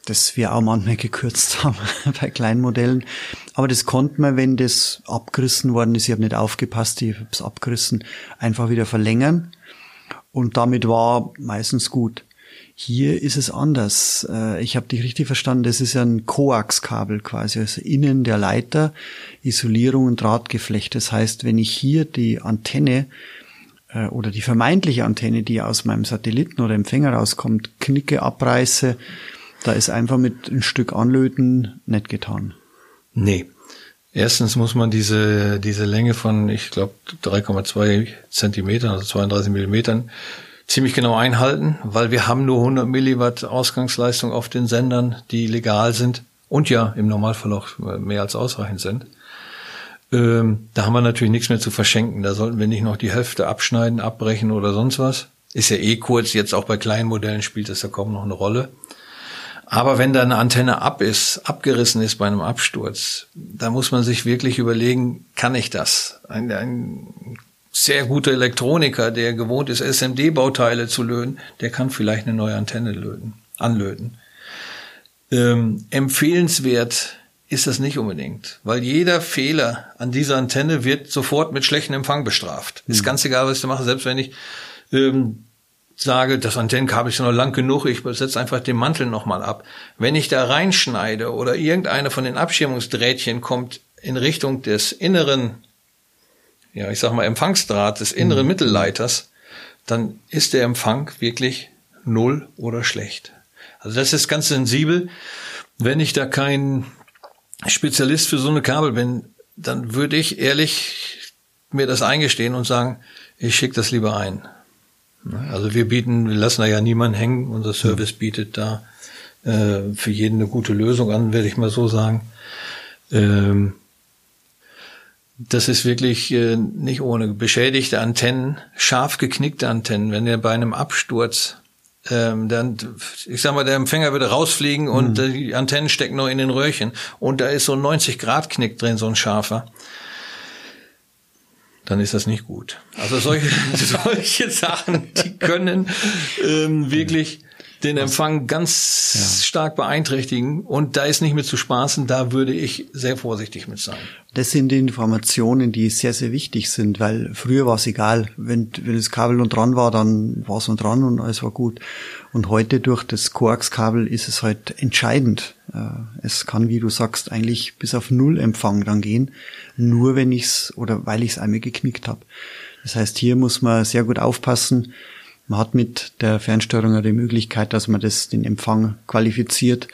das wir auch manchmal gekürzt haben bei kleinen Modellen. Aber das konnte man, wenn das abgerissen worden ist, ich habe nicht aufgepasst, ich habe es abgerissen, einfach wieder verlängern. Und damit war meistens gut. Hier ist es anders. Äh, ich habe dich richtig verstanden, das ist ja ein Koaxkabel quasi, also innen der Leiter, Isolierung und Drahtgeflecht. Das heißt, wenn ich hier die Antenne äh, oder die vermeintliche Antenne, die aus meinem Satelliten oder Empfänger rauskommt, knicke, abreiße, da ist einfach mit ein Stück Anlöten nicht getan. Nee. Erstens muss man diese, diese Länge von, ich glaube, 3,2 Zentimetern, also 32 Millimetern, ziemlich genau einhalten, weil wir haben nur 100 Milliwatt Ausgangsleistung auf den Sendern, die legal sind und ja im Normalfall auch mehr als ausreichend sind. Ähm, da haben wir natürlich nichts mehr zu verschenken. Da sollten wir nicht noch die Hälfte abschneiden, abbrechen oder sonst was. Ist ja eh kurz, jetzt auch bei kleinen Modellen spielt das ja kaum noch eine Rolle. Aber wenn da eine Antenne ab ist, abgerissen ist bei einem Absturz, da muss man sich wirklich überlegen, kann ich das? Ein, ein sehr guter Elektroniker, der gewohnt ist, SMD-Bauteile zu löten, der kann vielleicht eine neue Antenne löten, anlöten. Ähm, empfehlenswert ist das nicht unbedingt, weil jeder Fehler an dieser Antenne wird sofort mit schlechtem Empfang bestraft. Mhm. Ist ganz egal, was ich da mache, selbst wenn ich ähm, sage, das Antennenkabel ist noch lang genug, ich setze einfach den Mantel nochmal ab. Wenn ich da reinschneide oder irgendeine von den Abschirmungsdrähtchen kommt in Richtung des inneren ja, ich sag mal, Empfangsdraht des inneren mhm. Mittelleiters, dann ist der Empfang wirklich null oder schlecht. Also das ist ganz sensibel. Wenn ich da kein Spezialist für so eine Kabel bin, dann würde ich ehrlich mir das eingestehen und sagen, ich schicke das lieber ein. Also wir bieten, wir lassen da ja niemanden hängen. Unser Service bietet da äh, für jeden eine gute Lösung an, werde ich mal so sagen. Ähm, das ist wirklich äh, nicht ohne beschädigte Antennen, scharf geknickte Antennen. Wenn ihr bei einem Absturz ähm, dann, ich sag mal, der Empfänger würde rausfliegen und mhm. die Antennen stecken noch in den Röhrchen und da ist so ein 90 Grad Knick drin, so ein scharfer. Dann ist das nicht gut. Also solche, solche Sachen, die können ähm, wirklich den Empfang ganz ja. stark beeinträchtigen. Und da ist nicht mit zu spaßen, da würde ich sehr vorsichtig mit sein. Das sind die Informationen, die sehr, sehr wichtig sind, weil früher war es egal. Wenn, wenn das Kabel noch dran war, dann war es noch dran und alles war gut. Und heute durch das Koaxkabel ist es halt entscheidend. Äh, es kann, wie du sagst, eigentlich bis auf Null Empfang dann gehen, nur wenn ich's oder weil ich es einmal geknickt habe. Das heißt, hier muss man sehr gut aufpassen. Man hat mit der Fernsteuerung die Möglichkeit, dass man das den Empfang qualifiziert.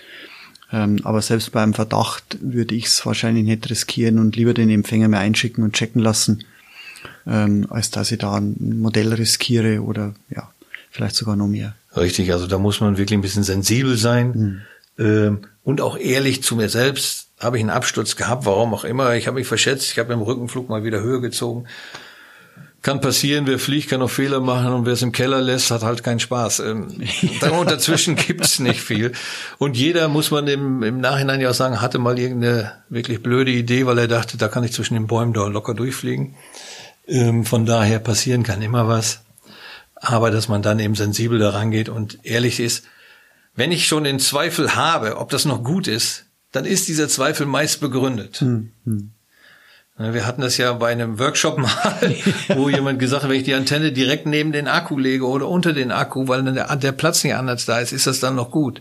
Ähm, aber selbst beim Verdacht würde ich es wahrscheinlich nicht riskieren und lieber den Empfänger mehr einschicken und checken lassen, ähm, als dass ich da ein Modell riskiere oder ja, vielleicht sogar noch mehr. Richtig, also da muss man wirklich ein bisschen sensibel sein mhm. ähm, und auch ehrlich zu mir selbst. Habe ich einen Absturz gehabt, warum auch immer. Ich habe mich verschätzt, ich habe im Rückenflug mal wieder höher gezogen kann passieren, wer fliegt, kann auch Fehler machen und wer es im Keller lässt, hat halt keinen Spaß. Ähm, und dazwischen gibt's nicht viel. Und jeder, muss man im, im Nachhinein ja auch sagen, hatte mal irgendeine wirklich blöde Idee, weil er dachte, da kann ich zwischen den Bäumen da locker durchfliegen. Ähm, von daher passieren kann immer was. Aber dass man dann eben sensibel daran geht und ehrlich ist, wenn ich schon den Zweifel habe, ob das noch gut ist, dann ist dieser Zweifel meist begründet. Hm, hm. Wir hatten das ja bei einem Workshop mal, wo jemand gesagt hat, wenn ich die Antenne direkt neben den Akku lege oder unter den Akku, weil dann der, der Platz nicht anders da ist, ist das dann noch gut?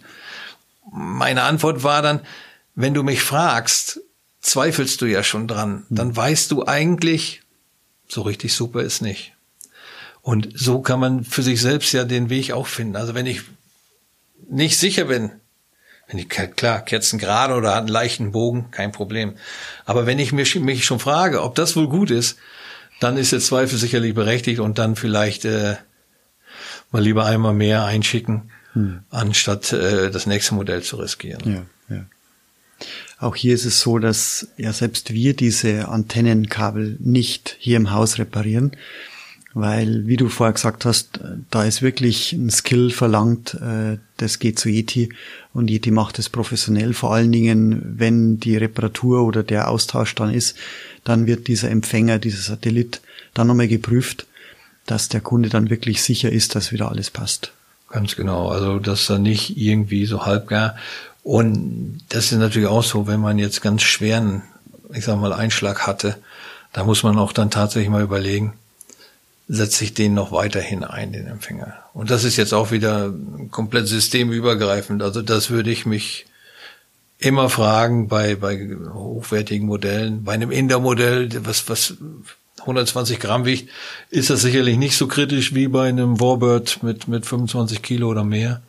Meine Antwort war dann, wenn du mich fragst, zweifelst du ja schon dran, hm. dann weißt du eigentlich, so richtig super ist nicht. Und so kann man für sich selbst ja den Weg auch finden. Also wenn ich nicht sicher bin, wenn ich, klar, Kerzen gerade oder hat einen leichten Bogen, kein Problem. Aber wenn ich mich, mich schon frage, ob das wohl gut ist, dann ist der Zweifel sicherlich berechtigt und dann vielleicht äh, mal lieber einmal mehr einschicken, hm. anstatt äh, das nächste Modell zu riskieren. Ja, ja. Auch hier ist es so, dass ja selbst wir diese Antennenkabel nicht hier im Haus reparieren, weil, wie du vorher gesagt hast, da ist wirklich ein Skill verlangt, äh, das geht zu Yeti und Yeti macht es professionell. Vor allen Dingen, wenn die Reparatur oder der Austausch dann ist, dann wird dieser Empfänger, dieser Satellit dann nochmal geprüft, dass der Kunde dann wirklich sicher ist, dass wieder alles passt. Ganz genau, also dass da nicht irgendwie so halbgar und das ist natürlich auch so, wenn man jetzt ganz schweren, ich sag mal, Einschlag hatte, da muss man auch dann tatsächlich mal überlegen, setze ich den noch weiterhin ein, den Empfänger. Und das ist jetzt auch wieder komplett systemübergreifend. Also das würde ich mich immer fragen bei, bei hochwertigen Modellen. Bei einem Inder-Modell, was, was 120 Gramm wiegt, ist das sicherlich nicht so kritisch wie bei einem Warbird mit, mit 25 Kilo oder mehr.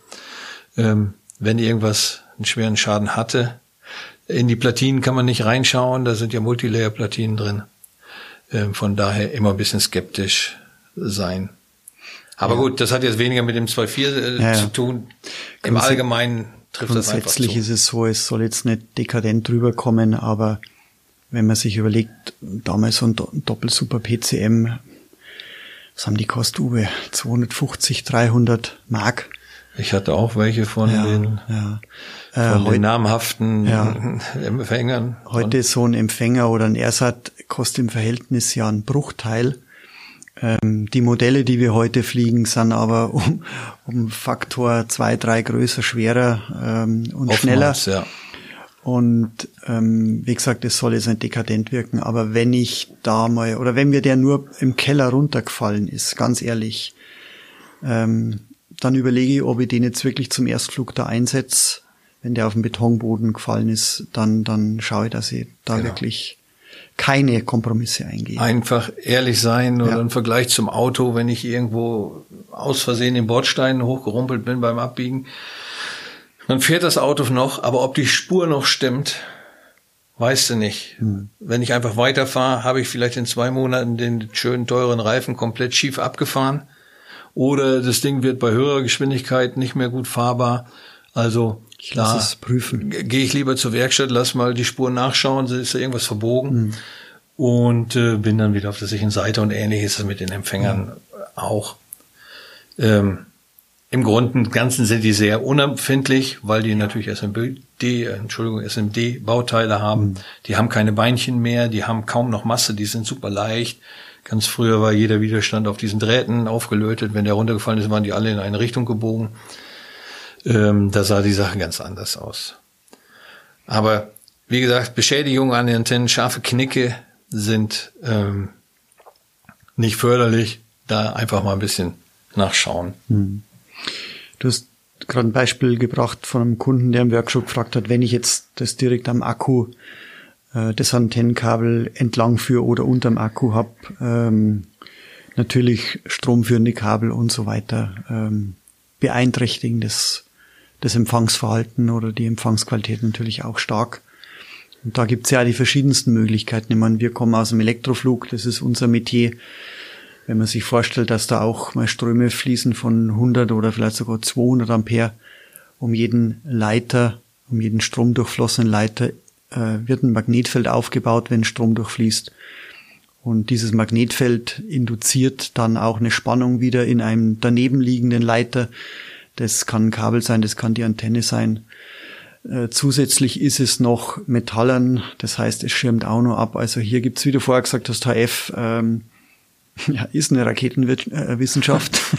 Ähm, wenn irgendwas einen schweren Schaden hatte. In die Platinen kann man nicht reinschauen, da sind ja Multilayer-Platinen drin. Ähm, von daher immer ein bisschen skeptisch sein. Aber ja. gut, das hat jetzt weniger mit dem 2.4 äh, ja, zu tun. Im Allgemeinen trifft das einfach Grundsätzlich ist es so, es soll jetzt nicht dekadent rüberkommen, aber wenn man sich überlegt, damals so ein Doppelsuper PCM, was haben die kostet, Uwe? 250, 300 Mark. Ich hatte auch welche von ja, den, ja. Äh, von den namhaften ja. Empfängern. Heute so ein Empfänger oder ein Ersat kostet im Verhältnis ja ein Bruchteil ähm, die Modelle, die wir heute fliegen, sind aber um, um Faktor zwei, drei größer, schwerer ähm, und Oftmals, schneller. Ja. Und ähm, wie gesagt, es soll jetzt nicht dekadent wirken, aber wenn ich da mal, oder wenn mir der nur im Keller runtergefallen ist, ganz ehrlich, ähm, dann überlege ich, ob ich den jetzt wirklich zum Erstflug da einsetze. Wenn der auf dem Betonboden gefallen ist, dann, dann schaue ich, dass ich da genau. wirklich keine Kompromisse eingehen. Einfach ehrlich sein oder ja. im Vergleich zum Auto, wenn ich irgendwo aus Versehen den Bordstein hochgerumpelt bin beim Abbiegen, dann fährt das Auto noch, aber ob die Spur noch stimmt, weißt du nicht. Hm. Wenn ich einfach weiterfahre, habe ich vielleicht in zwei Monaten den schönen teuren Reifen komplett schief abgefahren oder das Ding wird bei höherer Geschwindigkeit nicht mehr gut fahrbar. Also ich lass es prüfen. Gehe ich lieber zur Werkstatt, lass mal die Spur nachschauen, ist da irgendwas verbogen mhm. und äh, bin dann wieder auf der sicheren Seite und ähnlich ist es mit den Empfängern mhm. auch. Ähm, Im Grunde und Ganzen sind die sehr unempfindlich, weil die natürlich SMD, Entschuldigung, SMD-Bauteile haben. Mhm. Die haben keine Beinchen mehr, die haben kaum noch Masse, die sind super leicht. Ganz früher war jeder Widerstand auf diesen Drähten aufgelötet. Wenn der runtergefallen ist, waren die alle in eine Richtung gebogen. Ähm, da sah die Sache ganz anders aus. Aber wie gesagt, Beschädigungen an den Antennen, scharfe Knicke sind ähm, nicht förderlich. Da einfach mal ein bisschen nachschauen. Hm. Du hast gerade ein Beispiel gebracht von einem Kunden, der im Workshop gefragt hat, wenn ich jetzt das direkt am Akku äh, das Antennenkabel entlang führe oder unterm Akku habe, ähm, natürlich stromführende Kabel und so weiter ähm, beeinträchtigen das, das Empfangsverhalten oder die Empfangsqualität natürlich auch stark. Und da gibt's ja die verschiedensten Möglichkeiten. Ich meine, wir kommen aus dem Elektroflug, das ist unser Metier. Wenn man sich vorstellt, dass da auch mal Ströme fließen von 100 oder vielleicht sogar 200 Ampere um jeden Leiter, um jeden stromdurchflossenen Leiter äh, wird ein Magnetfeld aufgebaut, wenn Strom durchfließt. Und dieses Magnetfeld induziert dann auch eine Spannung wieder in einem daneben liegenden Leiter. Das kann ein Kabel sein, das kann die Antenne sein. Äh, zusätzlich ist es noch Metallern, das heißt, es schirmt auch noch ab. Also hier gibt's, wie du vorher gesagt hast, HF ähm, ja, ist eine Raketenwissenschaft.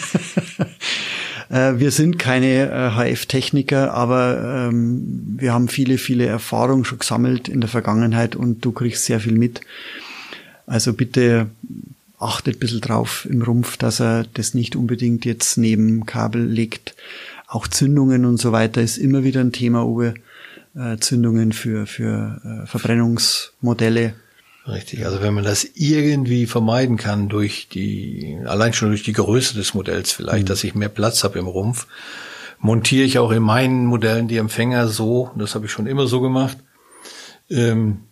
Äh, wir sind keine HF-Techniker, äh, aber ähm, wir haben viele, viele Erfahrungen schon gesammelt in der Vergangenheit und du kriegst sehr viel mit. Also bitte achtet ein bisschen drauf im Rumpf, dass er das nicht unbedingt jetzt neben Kabel legt. Auch Zündungen und so weiter ist immer wieder ein Thema, Uwe. Äh, Zündungen für, für äh, Verbrennungsmodelle. Richtig, also wenn man das irgendwie vermeiden kann durch die, allein schon durch die Größe des Modells vielleicht, mhm. dass ich mehr Platz habe im Rumpf, montiere ich auch in meinen Modellen die Empfänger so, das habe ich schon immer so gemacht,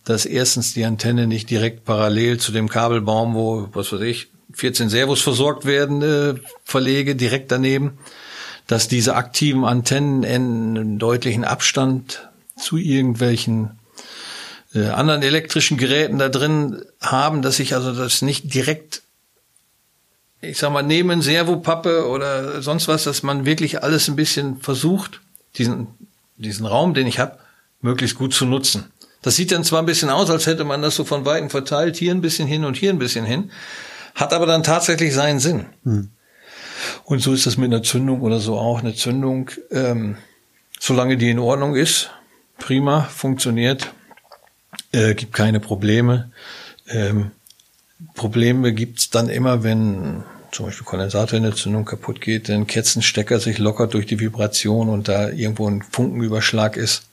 dass erstens die Antenne nicht direkt parallel zu dem Kabelbaum, wo, was weiß ich, 14 Servos versorgt werden, äh, verlege, direkt daneben, dass diese aktiven Antennen in deutlichen Abstand zu irgendwelchen äh, anderen elektrischen Geräten da drin haben, dass ich also das nicht direkt, ich sag mal, neben Servopappe oder sonst was, dass man wirklich alles ein bisschen versucht, diesen, diesen Raum, den ich habe, möglichst gut zu nutzen. Das sieht dann zwar ein bisschen aus, als hätte man das so von Weitem verteilt, hier ein bisschen hin und hier ein bisschen hin, hat aber dann tatsächlich seinen Sinn. Hm. Und so ist das mit einer Zündung oder so auch. Eine Zündung, ähm, solange die in Ordnung ist, prima, funktioniert, äh, gibt keine Probleme. Ähm, Probleme gibt's dann immer, wenn zum Beispiel Kondensator in der Zündung kaputt geht, denn Ketzenstecker sich lockert durch die Vibration und da irgendwo ein Funkenüberschlag ist.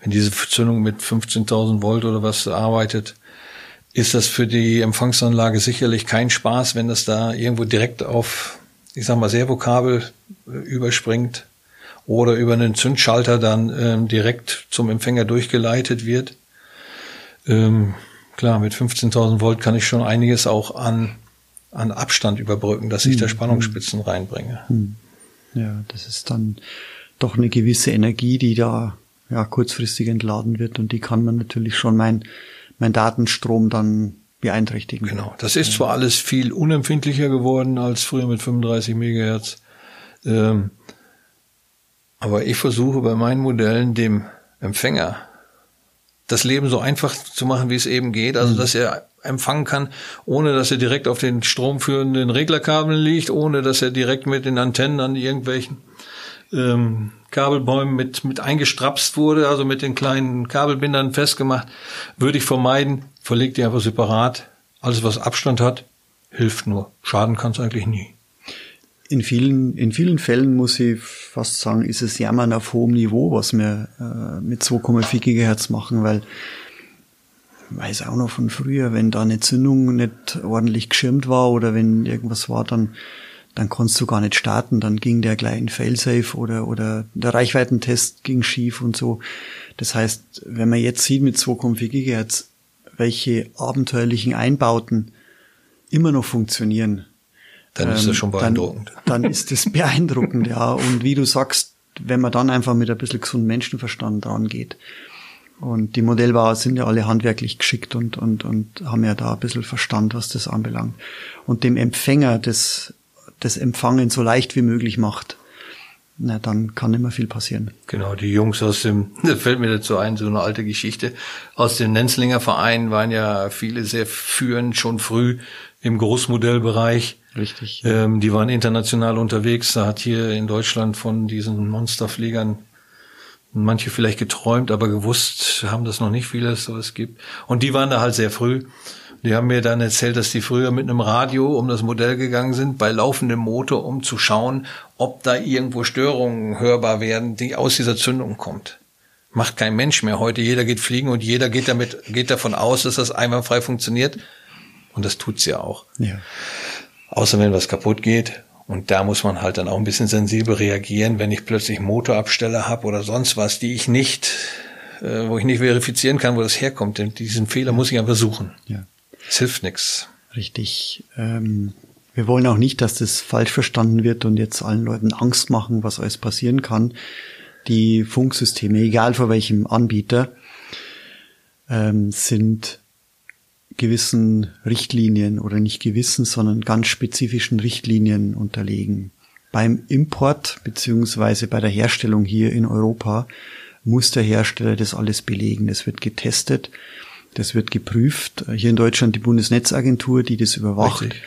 Wenn diese Zündung mit 15.000 Volt oder was arbeitet, ist das für die Empfangsanlage sicherlich kein Spaß, wenn das da irgendwo direkt auf, ich sag mal, Servokabel äh, überspringt oder über einen Zündschalter dann ähm, direkt zum Empfänger durchgeleitet wird. Ähm, klar, mit 15.000 Volt kann ich schon einiges auch an, an Abstand überbrücken, dass ich hm, da Spannungsspitzen hm. reinbringe. Hm. Ja, das ist dann doch eine gewisse Energie, die da ja kurzfristig entladen wird und die kann man natürlich schon mein, mein Datenstrom dann beeinträchtigen. Genau. Das ist zwar alles viel unempfindlicher geworden als früher mit 35 Megahertz, ähm, aber ich versuche bei meinen Modellen dem Empfänger das Leben so einfach zu machen, wie es eben geht. Also, mhm. dass er empfangen kann, ohne dass er direkt auf den stromführenden Reglerkabeln liegt, ohne dass er direkt mit den Antennen an irgendwelchen ähm, Kabelbäumen mit, mit eingestrapst wurde, also mit den kleinen Kabelbindern festgemacht, würde ich vermeiden. Verlegt die einfach separat. Alles, was Abstand hat, hilft nur. Schaden kann es eigentlich nie. In vielen, in vielen Fällen muss ich fast sagen, ist es Jammern auf hohem Niveau, was wir äh, mit 2,4 Gigahertz machen, weil ich weiß auch noch von früher, wenn da eine Zündung nicht ordentlich geschirmt war oder wenn irgendwas war, dann, dann konntest du gar nicht starten, dann ging der gleich in Failsafe oder, oder der Reichweitentest ging schief und so. Das heißt, wenn man jetzt sieht mit 2,4 Gigahertz, welche abenteuerlichen Einbauten immer noch funktionieren, dann ist das ähm, schon beeindruckend. Dann, dann ist das beeindruckend, ja. Und wie du sagst, wenn man dann einfach mit ein bisschen gesundem Menschenverstand dran geht. Und die Modellbauer sind ja alle handwerklich geschickt und, und, und haben ja da ein bisschen Verstand, was das anbelangt. Und dem Empfänger das, das Empfangen so leicht wie möglich macht, na, dann kann immer viel passieren. Genau, die Jungs aus dem, da fällt mir dazu ein, so eine alte Geschichte, aus dem Nenzlinger Verein waren ja viele sehr führend, schon früh im Großmodellbereich Richtig. Ähm, die waren international unterwegs. Da hat hier in Deutschland von diesen Monsterfliegern manche vielleicht geträumt, aber gewusst haben das noch nicht viele, so es gibt. Und die waren da halt sehr früh. Die haben mir dann erzählt, dass die früher mit einem Radio um das Modell gegangen sind, bei laufendem Motor, um zu schauen, ob da irgendwo Störungen hörbar werden, die aus dieser Zündung kommt. Macht kein Mensch mehr heute. Jeder geht fliegen und jeder geht damit, geht davon aus, dass das einwandfrei funktioniert. Und das tut's ja auch. Ja. Außer wenn was kaputt geht. Und da muss man halt dann auch ein bisschen sensibel reagieren, wenn ich plötzlich Motorabsteller habe oder sonst was, die ich nicht, äh, wo ich nicht verifizieren kann, wo das herkommt. Denn diesen Fehler muss ich einfach suchen. Ja. Es hilft nichts. Richtig. Ähm, wir wollen auch nicht, dass das falsch verstanden wird und jetzt allen Leuten Angst machen, was alles passieren kann. Die Funksysteme, egal vor welchem Anbieter, ähm, sind gewissen Richtlinien oder nicht gewissen, sondern ganz spezifischen Richtlinien unterlegen. Beim Import beziehungsweise bei der Herstellung hier in Europa muss der Hersteller das alles belegen. Es wird getestet, das wird geprüft. Hier in Deutschland die Bundesnetzagentur, die das überwacht, Richtig.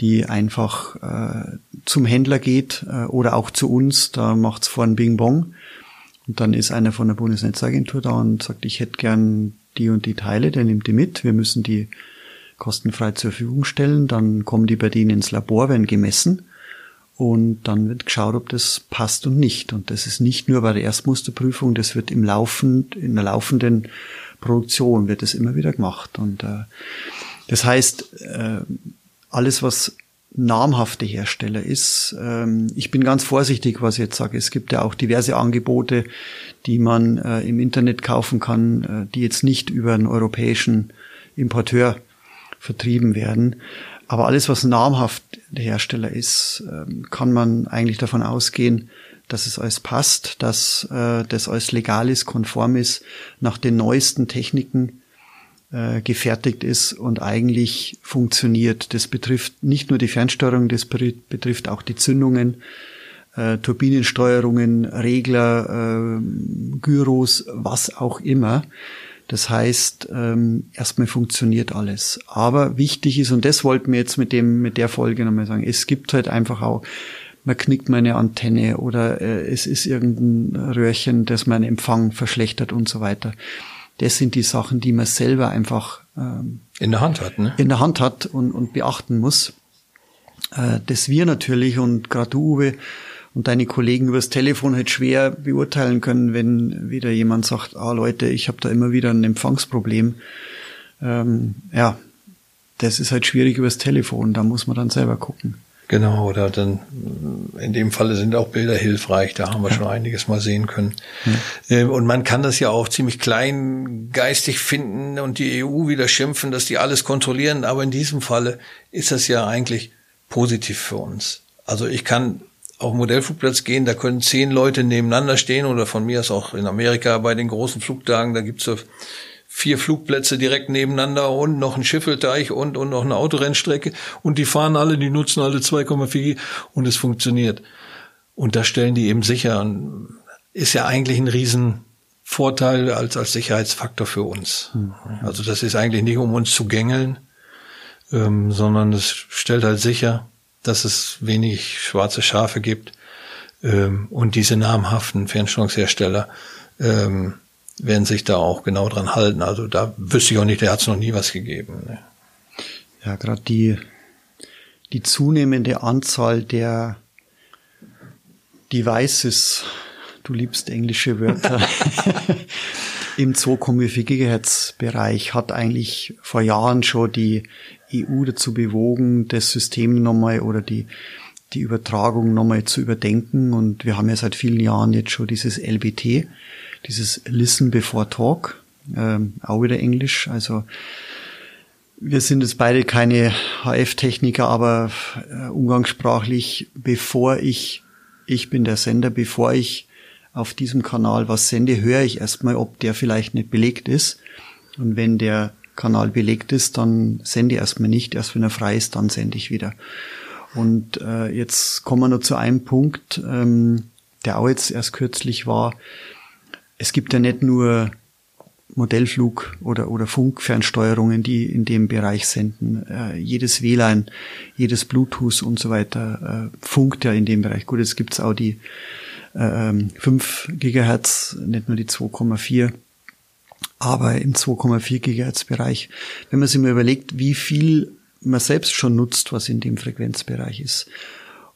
die einfach äh, zum Händler geht äh, oder auch zu uns. Da macht's vorn Bing Bong. Und dann ist einer von der Bundesnetzagentur da und sagt, ich hätte gern die und die Teile, der nimmt die mit. Wir müssen die kostenfrei zur Verfügung stellen. Dann kommen die bei denen ins Labor, werden gemessen und dann wird geschaut, ob das passt und nicht. Und das ist nicht nur bei der Erstmusterprüfung, das wird im laufend, in der laufenden Produktion wird das immer wieder gemacht. Und äh, das heißt, äh, alles, was namhafte Hersteller ist. Ähm, ich bin ganz vorsichtig, was ich jetzt sage. Es gibt ja auch diverse Angebote, die man äh, im Internet kaufen kann, äh, die jetzt nicht über einen europäischen Importeur vertrieben werden. Aber alles, was namhaft Hersteller ist, ähm, kann man eigentlich davon ausgehen, dass es alles passt, dass äh, das alles legal ist, konform ist, nach den neuesten Techniken äh, gefertigt ist und eigentlich funktioniert. Das betrifft nicht nur die Fernsteuerung, das betrifft auch die Zündungen, äh, Turbinensteuerungen, Regler, äh, Gyros, was auch immer. Das heißt, ähm, erstmal funktioniert alles. Aber wichtig ist, und das wollten wir jetzt mit dem, mit der Folge nochmal sagen, es gibt halt einfach auch, man knickt mal eine Antenne oder äh, es ist irgendein Röhrchen, das meinen Empfang verschlechtert und so weiter das sind die Sachen, die man selber einfach ähm, in der Hand hat, ne? in der Hand hat und, und beachten muss. Äh, dass wir natürlich und gerade du, Uwe, und deine Kollegen übers Telefon halt schwer beurteilen können, wenn wieder jemand sagt, ah Leute, ich habe da immer wieder ein Empfangsproblem. Ähm, ja, das ist halt schwierig übers Telefon, da muss man dann selber gucken. Genau, oder dann in dem Falle sind auch Bilder hilfreich, da haben wir schon einiges mal sehen können. Mhm. Und man kann das ja auch ziemlich kleingeistig finden und die EU wieder schimpfen, dass die alles kontrollieren, aber in diesem Falle ist das ja eigentlich positiv für uns. Also ich kann auf Modellflugplatz gehen, da können zehn Leute nebeneinander stehen oder von mir aus auch in Amerika bei den großen Flugtagen, da gibt's so vier Flugplätze direkt nebeneinander und noch ein Schiffelteich und, und noch eine Autorennstrecke und die fahren alle, die nutzen alle 2,4 und es funktioniert. Und das stellen die eben sicher und ist ja eigentlich ein Riesenvorteil als, als Sicherheitsfaktor für uns. Mhm. Also das ist eigentlich nicht, um uns zu gängeln, ähm, sondern es stellt halt sicher, dass es wenig schwarze Schafe gibt ähm, und diese namhaften Fernsteuerungshersteller ähm, werden sich da auch genau dran halten. Also da wüsste ich auch nicht, der hat es noch nie was gegeben. Ne? Ja, gerade die, die zunehmende Anzahl der Devices, du liebst englische Wörter, im 2,4 Gigahertz Bereich hat eigentlich vor Jahren schon die EU dazu bewogen, das System nochmal oder die, die Übertragung nochmal zu überdenken. Und wir haben ja seit vielen Jahren jetzt schon dieses LBT, dieses Listen Before Talk, ähm, auch wieder Englisch. Also wir sind jetzt beide keine HF-Techniker, aber äh, umgangssprachlich, bevor ich, ich bin der Sender, bevor ich auf diesem Kanal was sende, höre ich erstmal, ob der vielleicht nicht belegt ist. Und wenn der Kanal belegt ist, dann sende ich erstmal nicht. Erst wenn er frei ist, dann sende ich wieder. Und äh, jetzt kommen wir noch zu einem Punkt, ähm, der auch jetzt erst kürzlich war es gibt ja nicht nur Modellflug oder, oder Funkfernsteuerungen, die in dem Bereich senden. Äh, jedes WLAN, jedes Bluetooth und so weiter äh, funkt ja in dem Bereich. Gut, jetzt gibt's auch die äh, 5 Gigahertz, nicht nur die 2,4 aber im 2,4 Gigahertz Bereich. Wenn man sich mal überlegt, wie viel man selbst schon nutzt, was in dem Frequenzbereich ist.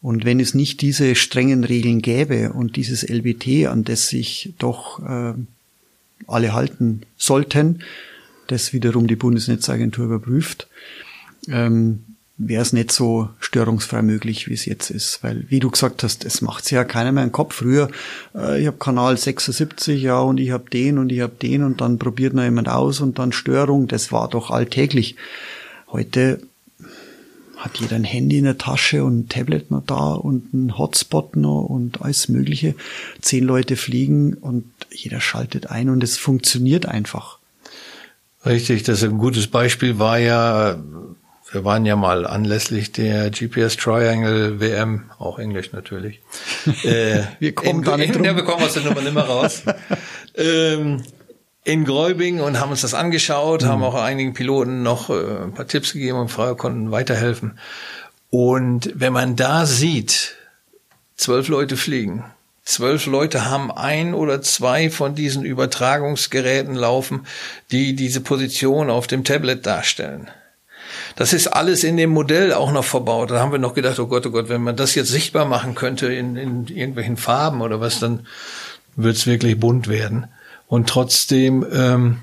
Und wenn es nicht diese strengen Regeln gäbe und dieses LBT, an das sich doch äh, alle halten sollten, das wiederum die Bundesnetzagentur überprüft, ähm, wäre es nicht so störungsfrei möglich, wie es jetzt ist. Weil, wie du gesagt hast, es macht ja keiner mehr im Kopf. Früher, äh, ich habe Kanal 76, ja, und ich habe den und ich habe den und dann probiert noch jemand aus und dann Störung. Das war doch alltäglich. Heute hat jeder ein Handy in der Tasche und ein Tablet noch da und ein Hotspot noch und alles Mögliche. Zehn Leute fliegen und jeder schaltet ein und es funktioniert einfach. Richtig, das ist ein gutes Beispiel war ja wir waren ja mal anlässlich der GPS Triangle WM, auch Englisch natürlich. Äh, wir kommen in, da nicht in, Ja, wir kommen aus der Nummer nicht mehr raus. ähm, in Gräubing und haben uns das angeschaut, mhm. haben auch einigen Piloten noch äh, ein paar Tipps gegeben und Freier konnten weiterhelfen. Und wenn man da sieht, zwölf Leute fliegen, zwölf Leute haben ein oder zwei von diesen Übertragungsgeräten laufen, die diese Position auf dem Tablet darstellen. Das ist alles in dem Modell auch noch verbaut. Da haben wir noch gedacht, oh Gott, oh Gott, wenn man das jetzt sichtbar machen könnte in, in irgendwelchen Farben oder was, dann wird es wirklich bunt werden. Und trotzdem, ähm,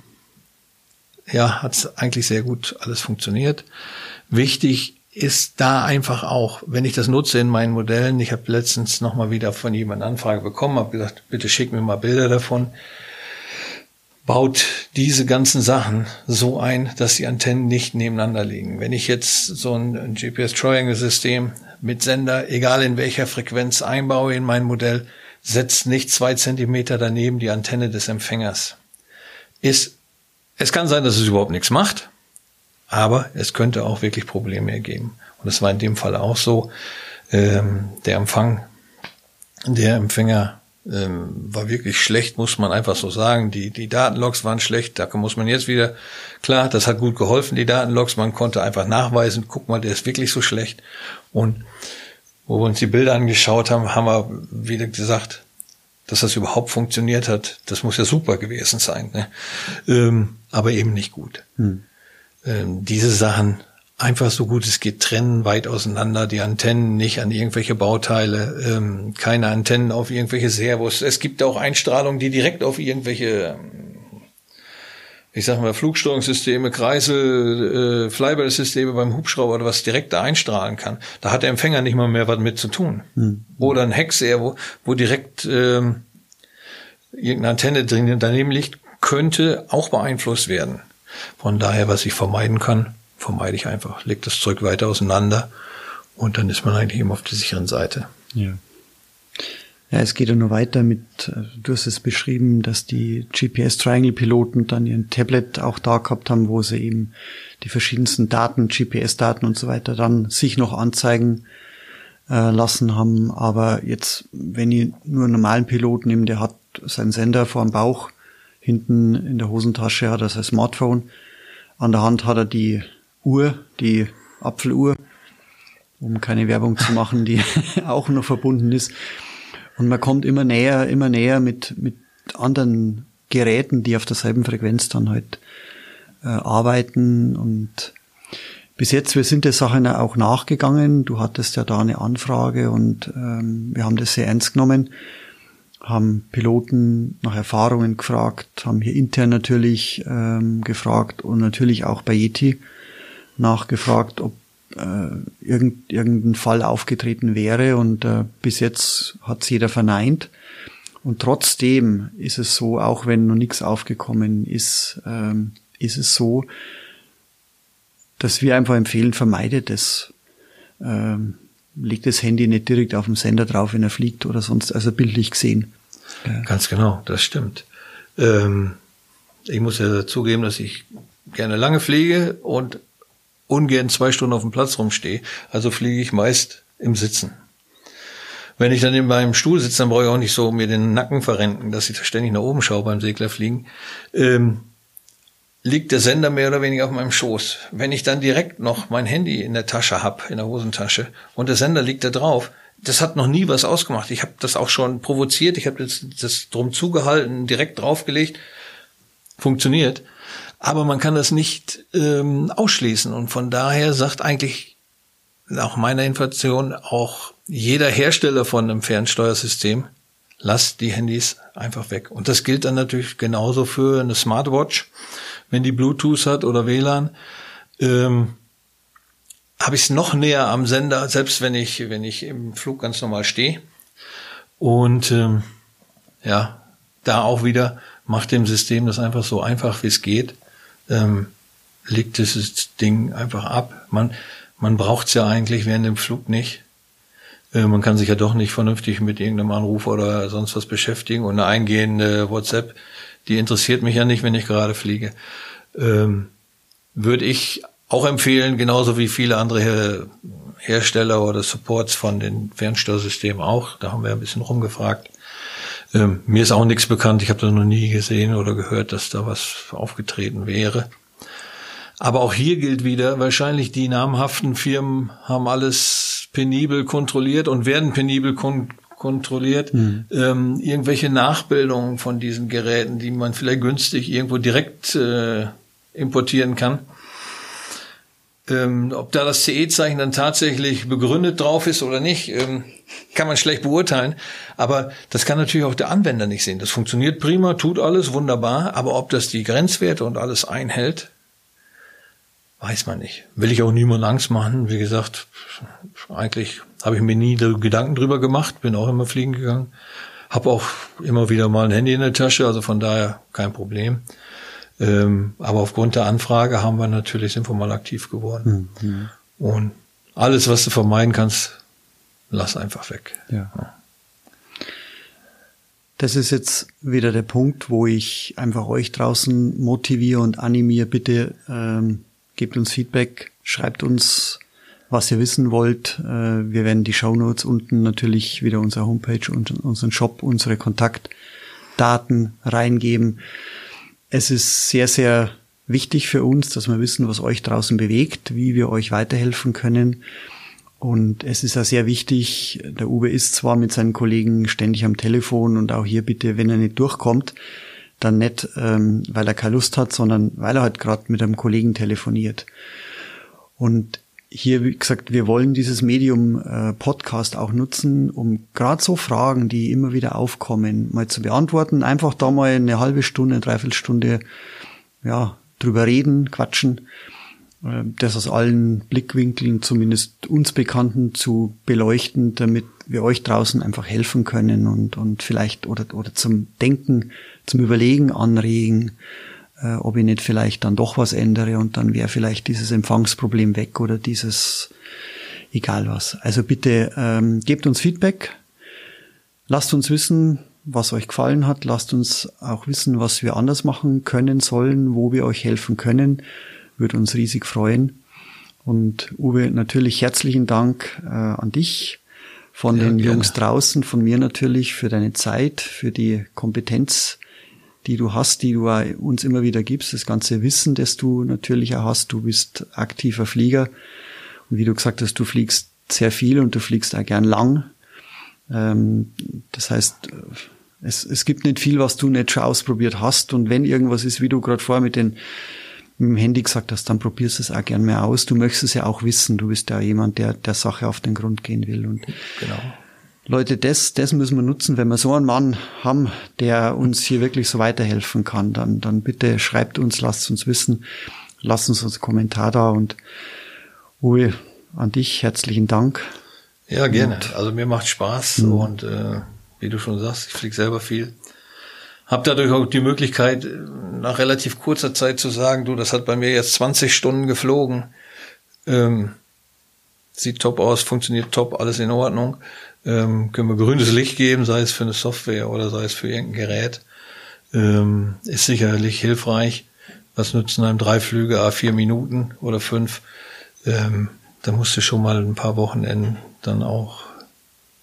ja, hat es eigentlich sehr gut alles funktioniert. Wichtig ist da einfach auch, wenn ich das nutze in meinen Modellen, ich habe letztens nochmal wieder von jemandem Anfrage bekommen, habe gesagt, bitte schick mir mal Bilder davon baut diese ganzen Sachen so ein, dass die Antennen nicht nebeneinander liegen. Wenn ich jetzt so ein GPS Triangle System mit Sender, egal in welcher Frequenz einbaue in mein Modell, setzt nicht zwei Zentimeter daneben die Antenne des Empfängers. Ist, es kann sein, dass es überhaupt nichts macht, aber es könnte auch wirklich Probleme ergeben. Und das war in dem Fall auch so. Ähm, der Empfang, der Empfänger ähm, war wirklich schlecht, muss man einfach so sagen. Die, die Datenlogs waren schlecht, da muss man jetzt wieder, klar, das hat gut geholfen, die Datenlogs, man konnte einfach nachweisen, guck mal, der ist wirklich so schlecht. Und wo wir uns die Bilder angeschaut haben, haben wir wieder gesagt, dass das überhaupt funktioniert hat, das muss ja super gewesen sein. Ne? Ähm, aber eben nicht gut. Hm. Ähm, diese Sachen einfach so gut es geht trennen, weit auseinander, die Antennen nicht an irgendwelche Bauteile, ähm, keine Antennen auf irgendwelche Servos. Es gibt auch Einstrahlungen, die direkt auf irgendwelche, ähm, ich sag mal, Flugsteuerungssysteme, Kreisel, äh, Flybell-Systeme beim Hubschrauber oder was direkt da einstrahlen kann. Da hat der Empfänger nicht mal mehr was mit zu tun. Mhm. Oder ein Heckservo, wo direkt ähm, irgendeine Antenne drin daneben liegt, könnte auch beeinflusst werden. Von daher, was ich vermeiden kann, vermeide ich einfach, leg das Zeug weiter auseinander und dann ist man eigentlich immer auf der sicheren Seite. Ja. Ja, es geht ja nur weiter mit, äh, du hast es beschrieben, dass die GPS-Triangle-Piloten dann ihren Tablet auch da gehabt haben, wo sie eben die verschiedensten Daten, GPS-Daten und so weiter dann sich noch anzeigen äh, lassen haben. Aber jetzt, wenn ich nur einen normalen Piloten nehme, der hat seinen Sender vor dem Bauch, hinten in der Hosentasche hat er sein Smartphone, an der Hand hat er die Uhr, die Apfeluhr, um keine Werbung zu machen, die auch noch verbunden ist. Und man kommt immer näher, immer näher mit, mit anderen Geräten, die auf derselben Frequenz dann halt äh, arbeiten. Und bis jetzt, wir sind der Sache auch nachgegangen. Du hattest ja da eine Anfrage und ähm, wir haben das sehr ernst genommen, haben Piloten nach Erfahrungen gefragt, haben hier intern natürlich ähm, gefragt und natürlich auch bei Yeti nachgefragt, ob äh, irgend, irgendein Fall aufgetreten wäre und äh, bis jetzt hat es jeder verneint. Und trotzdem ist es so, auch wenn noch nichts aufgekommen ist, ähm, ist es so, dass wir einfach empfehlen, vermeidet es. Ähm, legt das Handy nicht direkt auf dem Sender drauf, wenn er fliegt oder sonst, also bildlich gesehen. Ganz genau, das stimmt. Ähm, ich muss ja zugeben, dass ich gerne lange fliege und ungern zwei Stunden auf dem Platz rumstehe. Also fliege ich meist im Sitzen. Wenn ich dann in meinem Stuhl sitze, dann brauche ich auch nicht so mir den Nacken verrenken, dass ich da ständig nach oben schaue beim Seglerfliegen. Ähm, liegt der Sender mehr oder weniger auf meinem Schoß. Wenn ich dann direkt noch mein Handy in der Tasche hab, in der Hosentasche, und der Sender liegt da drauf, das hat noch nie was ausgemacht. Ich habe das auch schon provoziert, ich habe das, das drum zugehalten, direkt draufgelegt. Funktioniert. Aber man kann das nicht ähm, ausschließen. Und von daher sagt eigentlich nach meiner Information auch jeder Hersteller von einem Fernsteuersystem, lasst die Handys einfach weg. Und das gilt dann natürlich genauso für eine Smartwatch, wenn die Bluetooth hat oder WLAN. Ähm, habe ich es noch näher am Sender, selbst wenn ich, wenn ich im Flug ganz normal stehe. Und ähm, ja, da auch wieder macht dem System das einfach so einfach, wie es geht. Ähm, legt dieses Ding einfach ab. Man, man braucht's ja eigentlich während dem Flug nicht. Äh, man kann sich ja doch nicht vernünftig mit irgendeinem Anruf oder sonst was beschäftigen. Und eine eingehende WhatsApp, die interessiert mich ja nicht, wenn ich gerade fliege. Ähm, Würde ich auch empfehlen, genauso wie viele andere Hersteller oder Supports von den Fernsteuersystemen auch. Da haben wir ein bisschen rumgefragt. Ähm, mir ist auch nichts bekannt. Ich habe das noch nie gesehen oder gehört, dass da was aufgetreten wäre. Aber auch hier gilt wieder, wahrscheinlich die namhaften Firmen haben alles penibel kontrolliert und werden penibel kon kontrolliert. Mhm. Ähm, irgendwelche Nachbildungen von diesen Geräten, die man vielleicht günstig irgendwo direkt äh, importieren kann ähm, ob da das CE-Zeichen dann tatsächlich begründet drauf ist oder nicht, ähm, kann man schlecht beurteilen. Aber das kann natürlich auch der Anwender nicht sehen. Das funktioniert prima, tut alles wunderbar, aber ob das die Grenzwerte und alles einhält, weiß man nicht. Will ich auch niemand Angst machen. Wie gesagt, eigentlich habe ich mir nie Gedanken drüber gemacht, bin auch immer fliegen gegangen. Habe auch immer wieder mal ein Handy in der Tasche, also von daher kein Problem. Ähm, aber aufgrund der Anfrage haben wir natürlich, sind wir mal aktiv geworden. Mhm. Und alles, was du vermeiden kannst, lass einfach weg. Ja. ja. Das ist jetzt wieder der Punkt, wo ich einfach euch draußen motiviere und animiere. Bitte ähm, gebt uns Feedback, schreibt uns, was ihr wissen wollt. Äh, wir werden die Show Notes unten natürlich wieder unsere Homepage und unseren Shop, unsere Kontaktdaten reingeben es ist sehr, sehr wichtig für uns, dass wir wissen, was euch draußen bewegt, wie wir euch weiterhelfen können. Und es ist auch sehr wichtig, der Uwe ist zwar mit seinen Kollegen ständig am Telefon und auch hier bitte, wenn er nicht durchkommt, dann nicht, ähm, weil er keine Lust hat, sondern weil er halt gerade mit einem Kollegen telefoniert. Und hier, wie gesagt, wir wollen dieses Medium äh, Podcast auch nutzen, um gerade so Fragen, die immer wieder aufkommen, mal zu beantworten. Einfach da mal eine halbe Stunde, eine Dreiviertelstunde, ja, drüber reden, quatschen. Äh, das aus allen Blickwinkeln, zumindest uns Bekannten, zu beleuchten, damit wir euch draußen einfach helfen können und, und vielleicht oder, oder zum Denken, zum Überlegen anregen äh, ob ich nicht vielleicht dann doch was ändere und dann wäre vielleicht dieses Empfangsproblem weg oder dieses egal was. Also bitte ähm, gebt uns Feedback, lasst uns wissen, was euch gefallen hat, lasst uns auch wissen, was wir anders machen können sollen, wo wir euch helfen können, würde uns riesig freuen. Und Uwe, natürlich herzlichen Dank äh, an dich, von ja, den gerne. Jungs draußen, von mir natürlich für deine Zeit, für die Kompetenz, die du hast, die du uns immer wieder gibst, das ganze Wissen, das du natürlich auch hast. Du bist aktiver Flieger. Und wie du gesagt hast, du fliegst sehr viel und du fliegst auch gern lang. Ähm, das heißt, es, es gibt nicht viel, was du nicht schon ausprobiert hast. Und wenn irgendwas ist, wie du gerade vorher mit, den, mit dem Handy gesagt hast, dann probierst du es auch gern mehr aus. Du möchtest es ja auch wissen. Du bist ja jemand, der der Sache auf den Grund gehen will. Und genau. Leute, das, das müssen wir nutzen. Wenn wir so einen Mann haben, der uns hier wirklich so weiterhelfen kann, dann, dann bitte schreibt uns, lasst uns wissen, lasst uns einen Kommentar da und Uwe, an dich herzlichen Dank. Ja, gerne. Und, also mir macht Spaß mh. und äh, wie du schon sagst, ich fliege selber viel. Hab dadurch auch die Möglichkeit, nach relativ kurzer Zeit zu sagen, du, das hat bei mir jetzt 20 Stunden geflogen. Ähm, sieht top aus, funktioniert top, alles in Ordnung ähm, können wir grünes Licht geben, sei es für eine Software oder sei es für irgendein Gerät. Ähm, ist sicherlich hilfreich. Was nützen einem drei Flüge, a vier Minuten oder fünf? Ähm, da musst du schon mal ein paar Wochenenden dann auch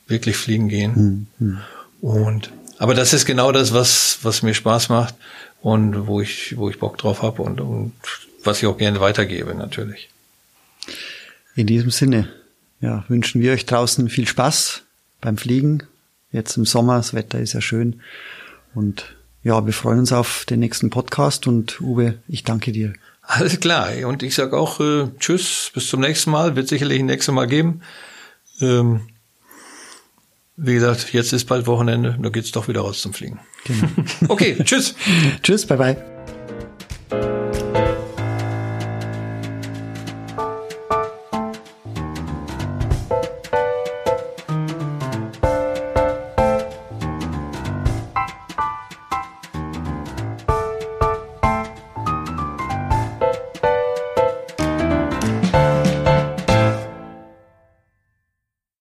wirklich fliegen gehen. Mhm. Und aber das ist genau das, was, was mir Spaß macht und wo ich, wo ich Bock drauf habe und, und was ich auch gerne weitergebe, natürlich. In diesem Sinne, ja, wünschen wir euch draußen viel Spaß beim Fliegen. Jetzt im Sommer, das Wetter ist ja schön. Und ja, wir freuen uns auf den nächsten Podcast und Uwe, ich danke dir. Alles klar. Und ich sage auch äh, Tschüss, bis zum nächsten Mal. Wird sicherlich ein nächstes Mal geben. Ähm, wie gesagt, jetzt ist bald Wochenende, da geht's doch wieder raus zum Fliegen. Genau. okay, tschüss. tschüss, bye bye.